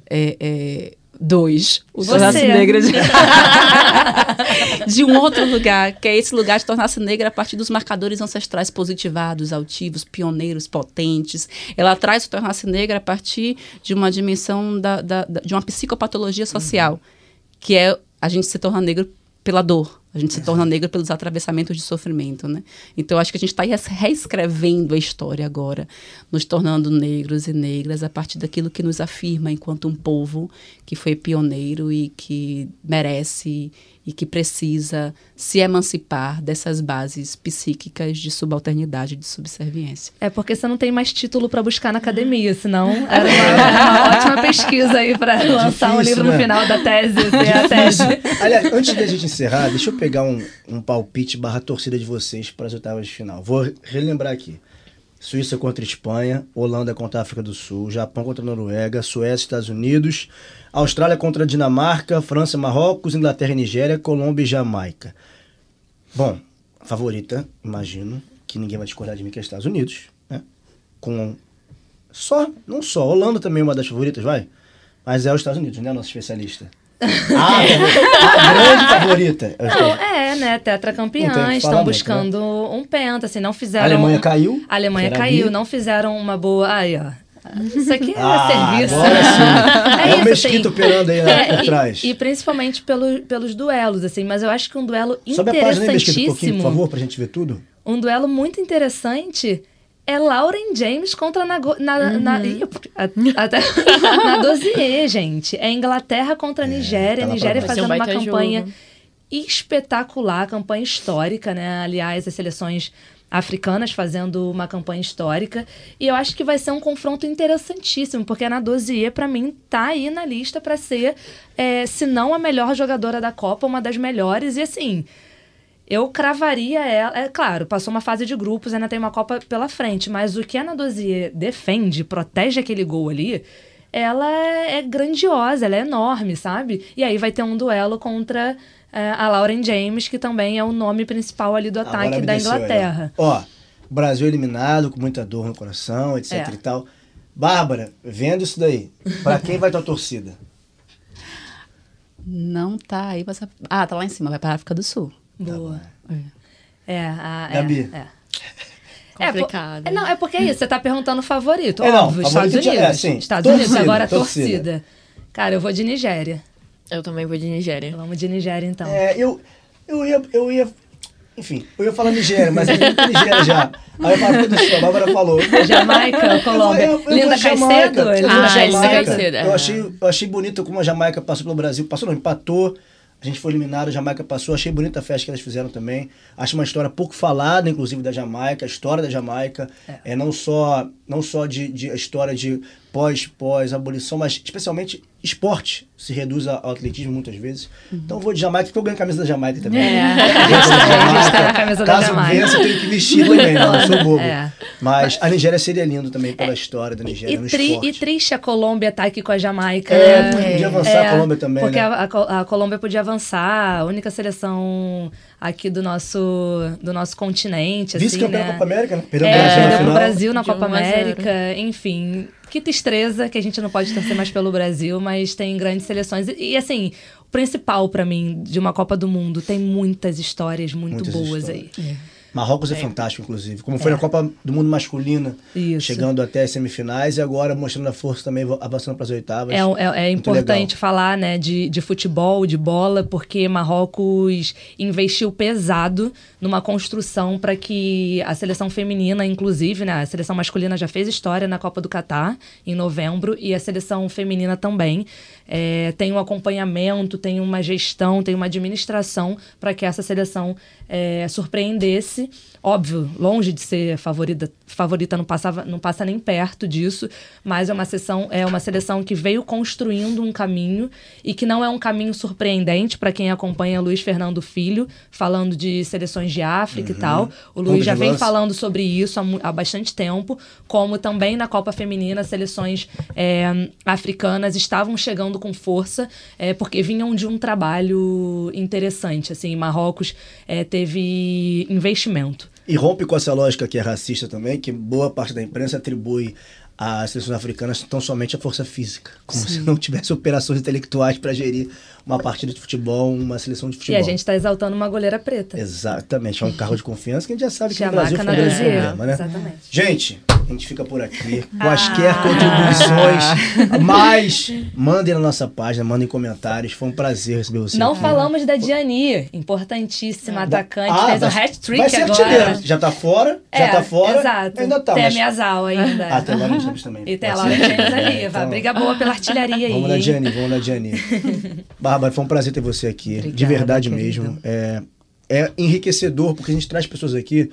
É, é, dois. O Você. tornar-se negra de... de um outro lugar, que é esse lugar de tornar-se negra a partir dos marcadores ancestrais positivados, altivos, pioneiros, potentes. Ela traz o tornar-se negra a partir de uma dimensão da, da- da- de uma psicopatologia social, que é a gente se torna negro pela dor. A gente se torna negro pelos atravessamentos de sofrimento, né? Então, acho que a gente está reescrevendo a história agora, nos tornando negros e negras a partir daquilo que nos afirma enquanto um povo que foi pioneiro e que merece e que precisa se emancipar dessas bases psíquicas de subalternidade, de subserviência. É porque você não tem mais título pra buscar na academia, senão era uma, uma ótima pesquisa aí pra lançar um Difícil, livro né? no final da tese, a tese. Aliás, antes da gente encerrar, deixa eu pegar um, um palpite barra torcida de vocês para as oitavas de final. Vou relembrar aqui. Suíça contra Espanha, Holanda contra África do Sul, Japão contra Noruega, Suécia, Estados Unidos, Austrália contra Dinamarca, França, Marrocos, Inglaterra e Nigéria, Colômbia e Jamaica. Bom, favorita, imagino, que ninguém vai discordar de mim, que é Estados Unidos, né? Com só, não só, Holanda também é uma das favoritas, vai? Mas é os Estados Unidos, né, nosso especialista? Ah, a grande favorita. é os Estados Não, é, né? O falar estão muito, buscando um penta, assim, não A fizeram... Alemanha caiu. A Alemanha caiu, não fizeram uma boa... Aí, ó. Isso aqui é Ah, serviço. agora sim. É, o isso, Mesquita assim. operando aí né, por e- trás. E, principalmente pelo, pelos duelos, assim. Mas eu acho que um duelo Sobe a página aí, Mesquita, um interessantíssimo... por favor, pra gente ver tudo. um duelo muito interessante é Lauren James contra Nago, na, na, Ih, a- até, na Dozier, gente. É Inglaterra contra a Nigéria. tá Nigéria ser um fazendo uma campanha jogo. espetacular, campanha histórica, né? Aliás, as seleções africanas fazendo uma campanha histórica. E eu acho que vai ser um confronto interessantíssimo, porque a Nadozier, pra mim, tá aí na lista pra ser, é, se não a melhor jogadora da Copa, uma das melhores. E assim, eu cravaria ela. É claro, passou uma fase de grupos, ainda tem uma Copa pela frente, mas o que a Ana Dozier defende, protege aquele gol ali, ela é, é grandiosa, ela é enorme, sabe? E aí vai ter um duelo contra é, a Lauren James, que também é o nome principal ali do ataque da desceu. Inglaterra. Ó, Brasil eliminado, com muita dor no coração, etc É. e tal. Bárbara, vendo isso daí, pra quem vai tua torcida? Não tá aí, mas... Ah, tá lá em cima, vai para a África do Sul. Boa. É. É, a, é, Gabi. é. É, Complicado. é, não, é porque é isso, você tá perguntando o favorito. É, não, óbvio, favorito Estados já- Unidos. é, sim. Estados Unidos, Torcida, agora a torcida. torcida. Cara, eu vou de Nigéria. Eu também vou de Nigéria. Vamos de Nigéria, então. É, eu, eu, ia, eu ia Enfim, eu ia falar Nigéria, mas é Nigéria já. Aí eu isso, a Bárbara falou. Jamaica, Colômbia. Eu eu Linda. Caicedo? Eu vou Ah, Jamaica. Linda Caicedo, é. Eu achei, eu achei bonito como a Jamaica passou pelo Brasil. Passou, não, empatou. A gente foi eliminado, a Jamaica passou. Achei bonita a festa que elas fizeram também. Acho uma história pouco falada, inclusive, da Jamaica, a história da Jamaica. É, não só, não só de, de a história de pós, pós, abolição, mas especialmente esporte se reduz ao atletismo muitas vezes. Então eu vou de Jamaica, porque eu ganho a camisa da Jamaica também. É. A gente camisa da Caso Jamaica. vença, eu tenho que vestir também, não, eu sou bobo. É. Mas a Nigéria seria lindo também pela história da Nigéria E, no tri- esporte. e triste a Colômbia estar aqui com a Jamaica. É, né? podia avançar a Colômbia também, Porque né? a, a Co- a Colômbia podia avançar, a única seleção aqui do nosso, do nosso continente. Assim, Vice-campeão né? da Copa América, né? Perdeu o É, Brasil na. Brasil na Copa 1 a 0. América, enfim. Que tristeza que a gente não pode torcer mais pelo Brasil, mas tem grandes seleções. E, e, assim, o principal pra mim de uma Copa do Mundo tem muitas histórias muito Muitas boas histórias. aí. Marrocos é. fantástico, inclusive. Como foi na Copa do Mundo masculina, Isso. chegando até as semifinais e agora mostrando a força também, avançando para as oitavas. É, é, é importante legal. falar né, de, de futebol, de bola, porque Marrocos investiu pesado numa construção para que a seleção feminina, inclusive, né, a seleção masculina já fez história na Copa do Catar em novembro e a seleção feminina também. É, tem um acompanhamento, tem uma gestão, tem uma administração para que essa seleção é, surpreendesse. Óbvio, longe de ser favorita, favorita não, passava, não passa nem perto disso, mas é uma, sessão, é uma seleção que veio construindo um caminho e que não é um caminho surpreendente para quem acompanha Luiz Fernando Filho, falando de seleções de África e tal. O Luiz já vem lança. falando sobre isso há, há bastante tempo, como também na Copa Feminina, seleções é, africanas estavam chegando com força, é, porque vinham de um trabalho interessante. Assim, Marrocos é, teve investimento. E rompe com essa lógica que é racista também, que boa parte da imprensa atribui às seleções africanas tão somente a força física. Como se não tivesse operações intelectuais para gerir uma partida de futebol, uma seleção de E futebol. a gente está exaltando uma goleira preta. Exatamente, é um carro de confiança que a gente já sabe que no Jamaica Brasil foi grande Brasil. problema, né? Exatamente. Gente, a gente fica por aqui. Quaisquer contribuições, mais mandem na nossa página, mandem comentários. Foi um prazer receber você. Não aqui. falamos da Diani, importantíssima atacante, Ah, fez um vai- hat-trick Vai ser agora. artilheiro. Já tá fora, já É, tá fora. Exato. Ainda tá, tem mas... a Miazal ainda. Ah, tem a Laura James também. E tem a Pode Laura. James ali. É, então- Briga boa pela artilharia aí. Vamos na? Diane, vamos na Diane. Bárbara, foi um prazer ter você aqui. de Obrigada, verdade querido. mesmo. É, é enriquecedor, porque a gente traz pessoas aqui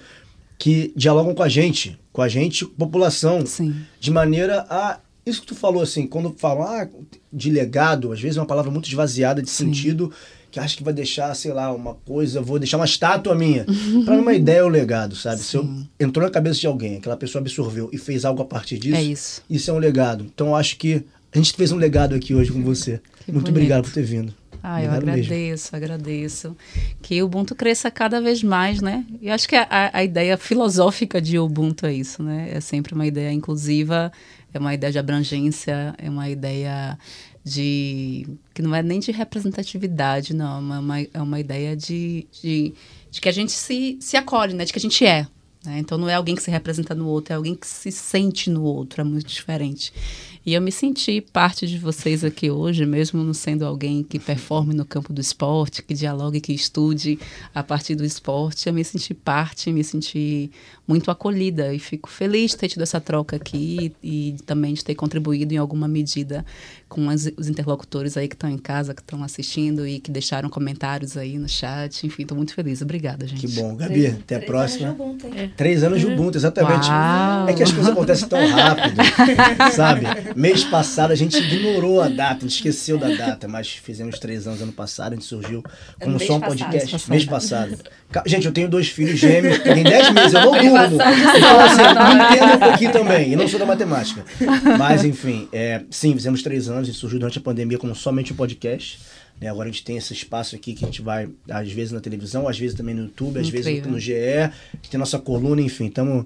que dialogam com a gente, com a gente, população, Sim. de maneira a. Isso que tu falou assim, quando falam ah, de legado, às vezes é uma palavra muito esvaziada de sentido, que acha que vai deixar, sei lá, uma coisa, vou deixar uma estátua minha. Mim, uma ideia é o legado, sabe? Se eu, entrou na cabeça de alguém, aquela pessoa absorveu e fez algo a partir disso, É isso. isso é um legado. Então eu acho que a gente fez um legado aqui hoje com você. Que Muito bonito. obrigado por ter vindo. Ah, eu Obrigado mesmo. agradeço, agradeço. Que o Ubuntu cresça cada vez mais, né? E acho que a, a- ideia filosófica de Ubuntu é isso, né? É sempre uma ideia inclusiva, é uma ideia de abrangência, é uma ideia de. que não é nem de representatividade, não. É uma, uma- é uma ideia de, de, de que a gente se, se acolhe, né? De que a gente é. né? Então não é alguém que se representa no outro, é alguém que se sente no outro, é muito diferente. E eu me senti parte de vocês aqui hoje, mesmo não sendo alguém que performe no campo do esporte, que dialogue, que estude a partir do esporte. Eu me senti parte, me senti muito acolhida e fico feliz de ter tido essa troca aqui e também de ter contribuído em alguma medida com as- os interlocutores aí que estão em casa, que estão assistindo e que deixaram comentários aí no chat. Enfim, estou muito feliz. Obrigada, gente. Que bom. Gabi, até a Três próxima. anos de Ubuntu, hein? Três anos de Ubuntu, exatamente. Uau. É que as coisas acontecem tão rápido, sabe? Mês passado a gente ignorou a data, a gente esqueceu da data, mas fizemos três anos ano passado, a gente surgiu como só um passado. podcast. Mês passado. Gente, eu tenho dois filhos gêmeos, tem dez meses, eu não durmo. Então, assim, me entenda um pouquinho também, e não sou da matemática. Mas, enfim, é, sim, fizemos três anos, a gente surgiu durante a pandemia como somente um podcast. Né? Agora a gente tem esse espaço aqui que a gente vai, às vezes na televisão, às vezes também no YouTube, às vezes Incrível. no GE, tem nossa coluna, enfim, estamos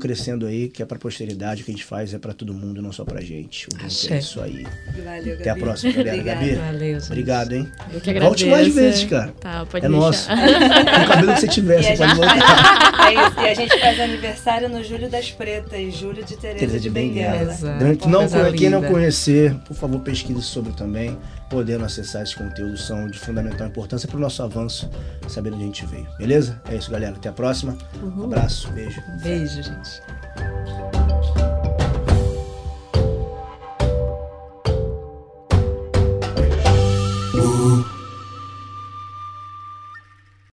crescendo aí, que é pra posteridade, o que a gente faz é pra todo mundo, não só pra gente. O Ubuntu é isso aí. Valeu, Até a Gabi. próxima, galera. Gabi, Valeu, gente. obrigado, hein? Eu que Volte agradeço. mais vezes, cara. Tá, pode É deixar. nosso. O cabelo que você tiver, E você a, pode gente voltar. faz, é isso, e a gente faz aniversário no Júlio das Pretas, Júlio de Tereza, Teresa de Benguela. Exato. Durante- não, quem não conhecer, por favor, pesquise sobre também, podendo acessar esses conteúdos são de fundamental importância para o nosso avanço, saber onde a gente veio. Beleza? É isso, galera. Até a próxima. Uhum. Um abraço, beijo. Beijo, gente.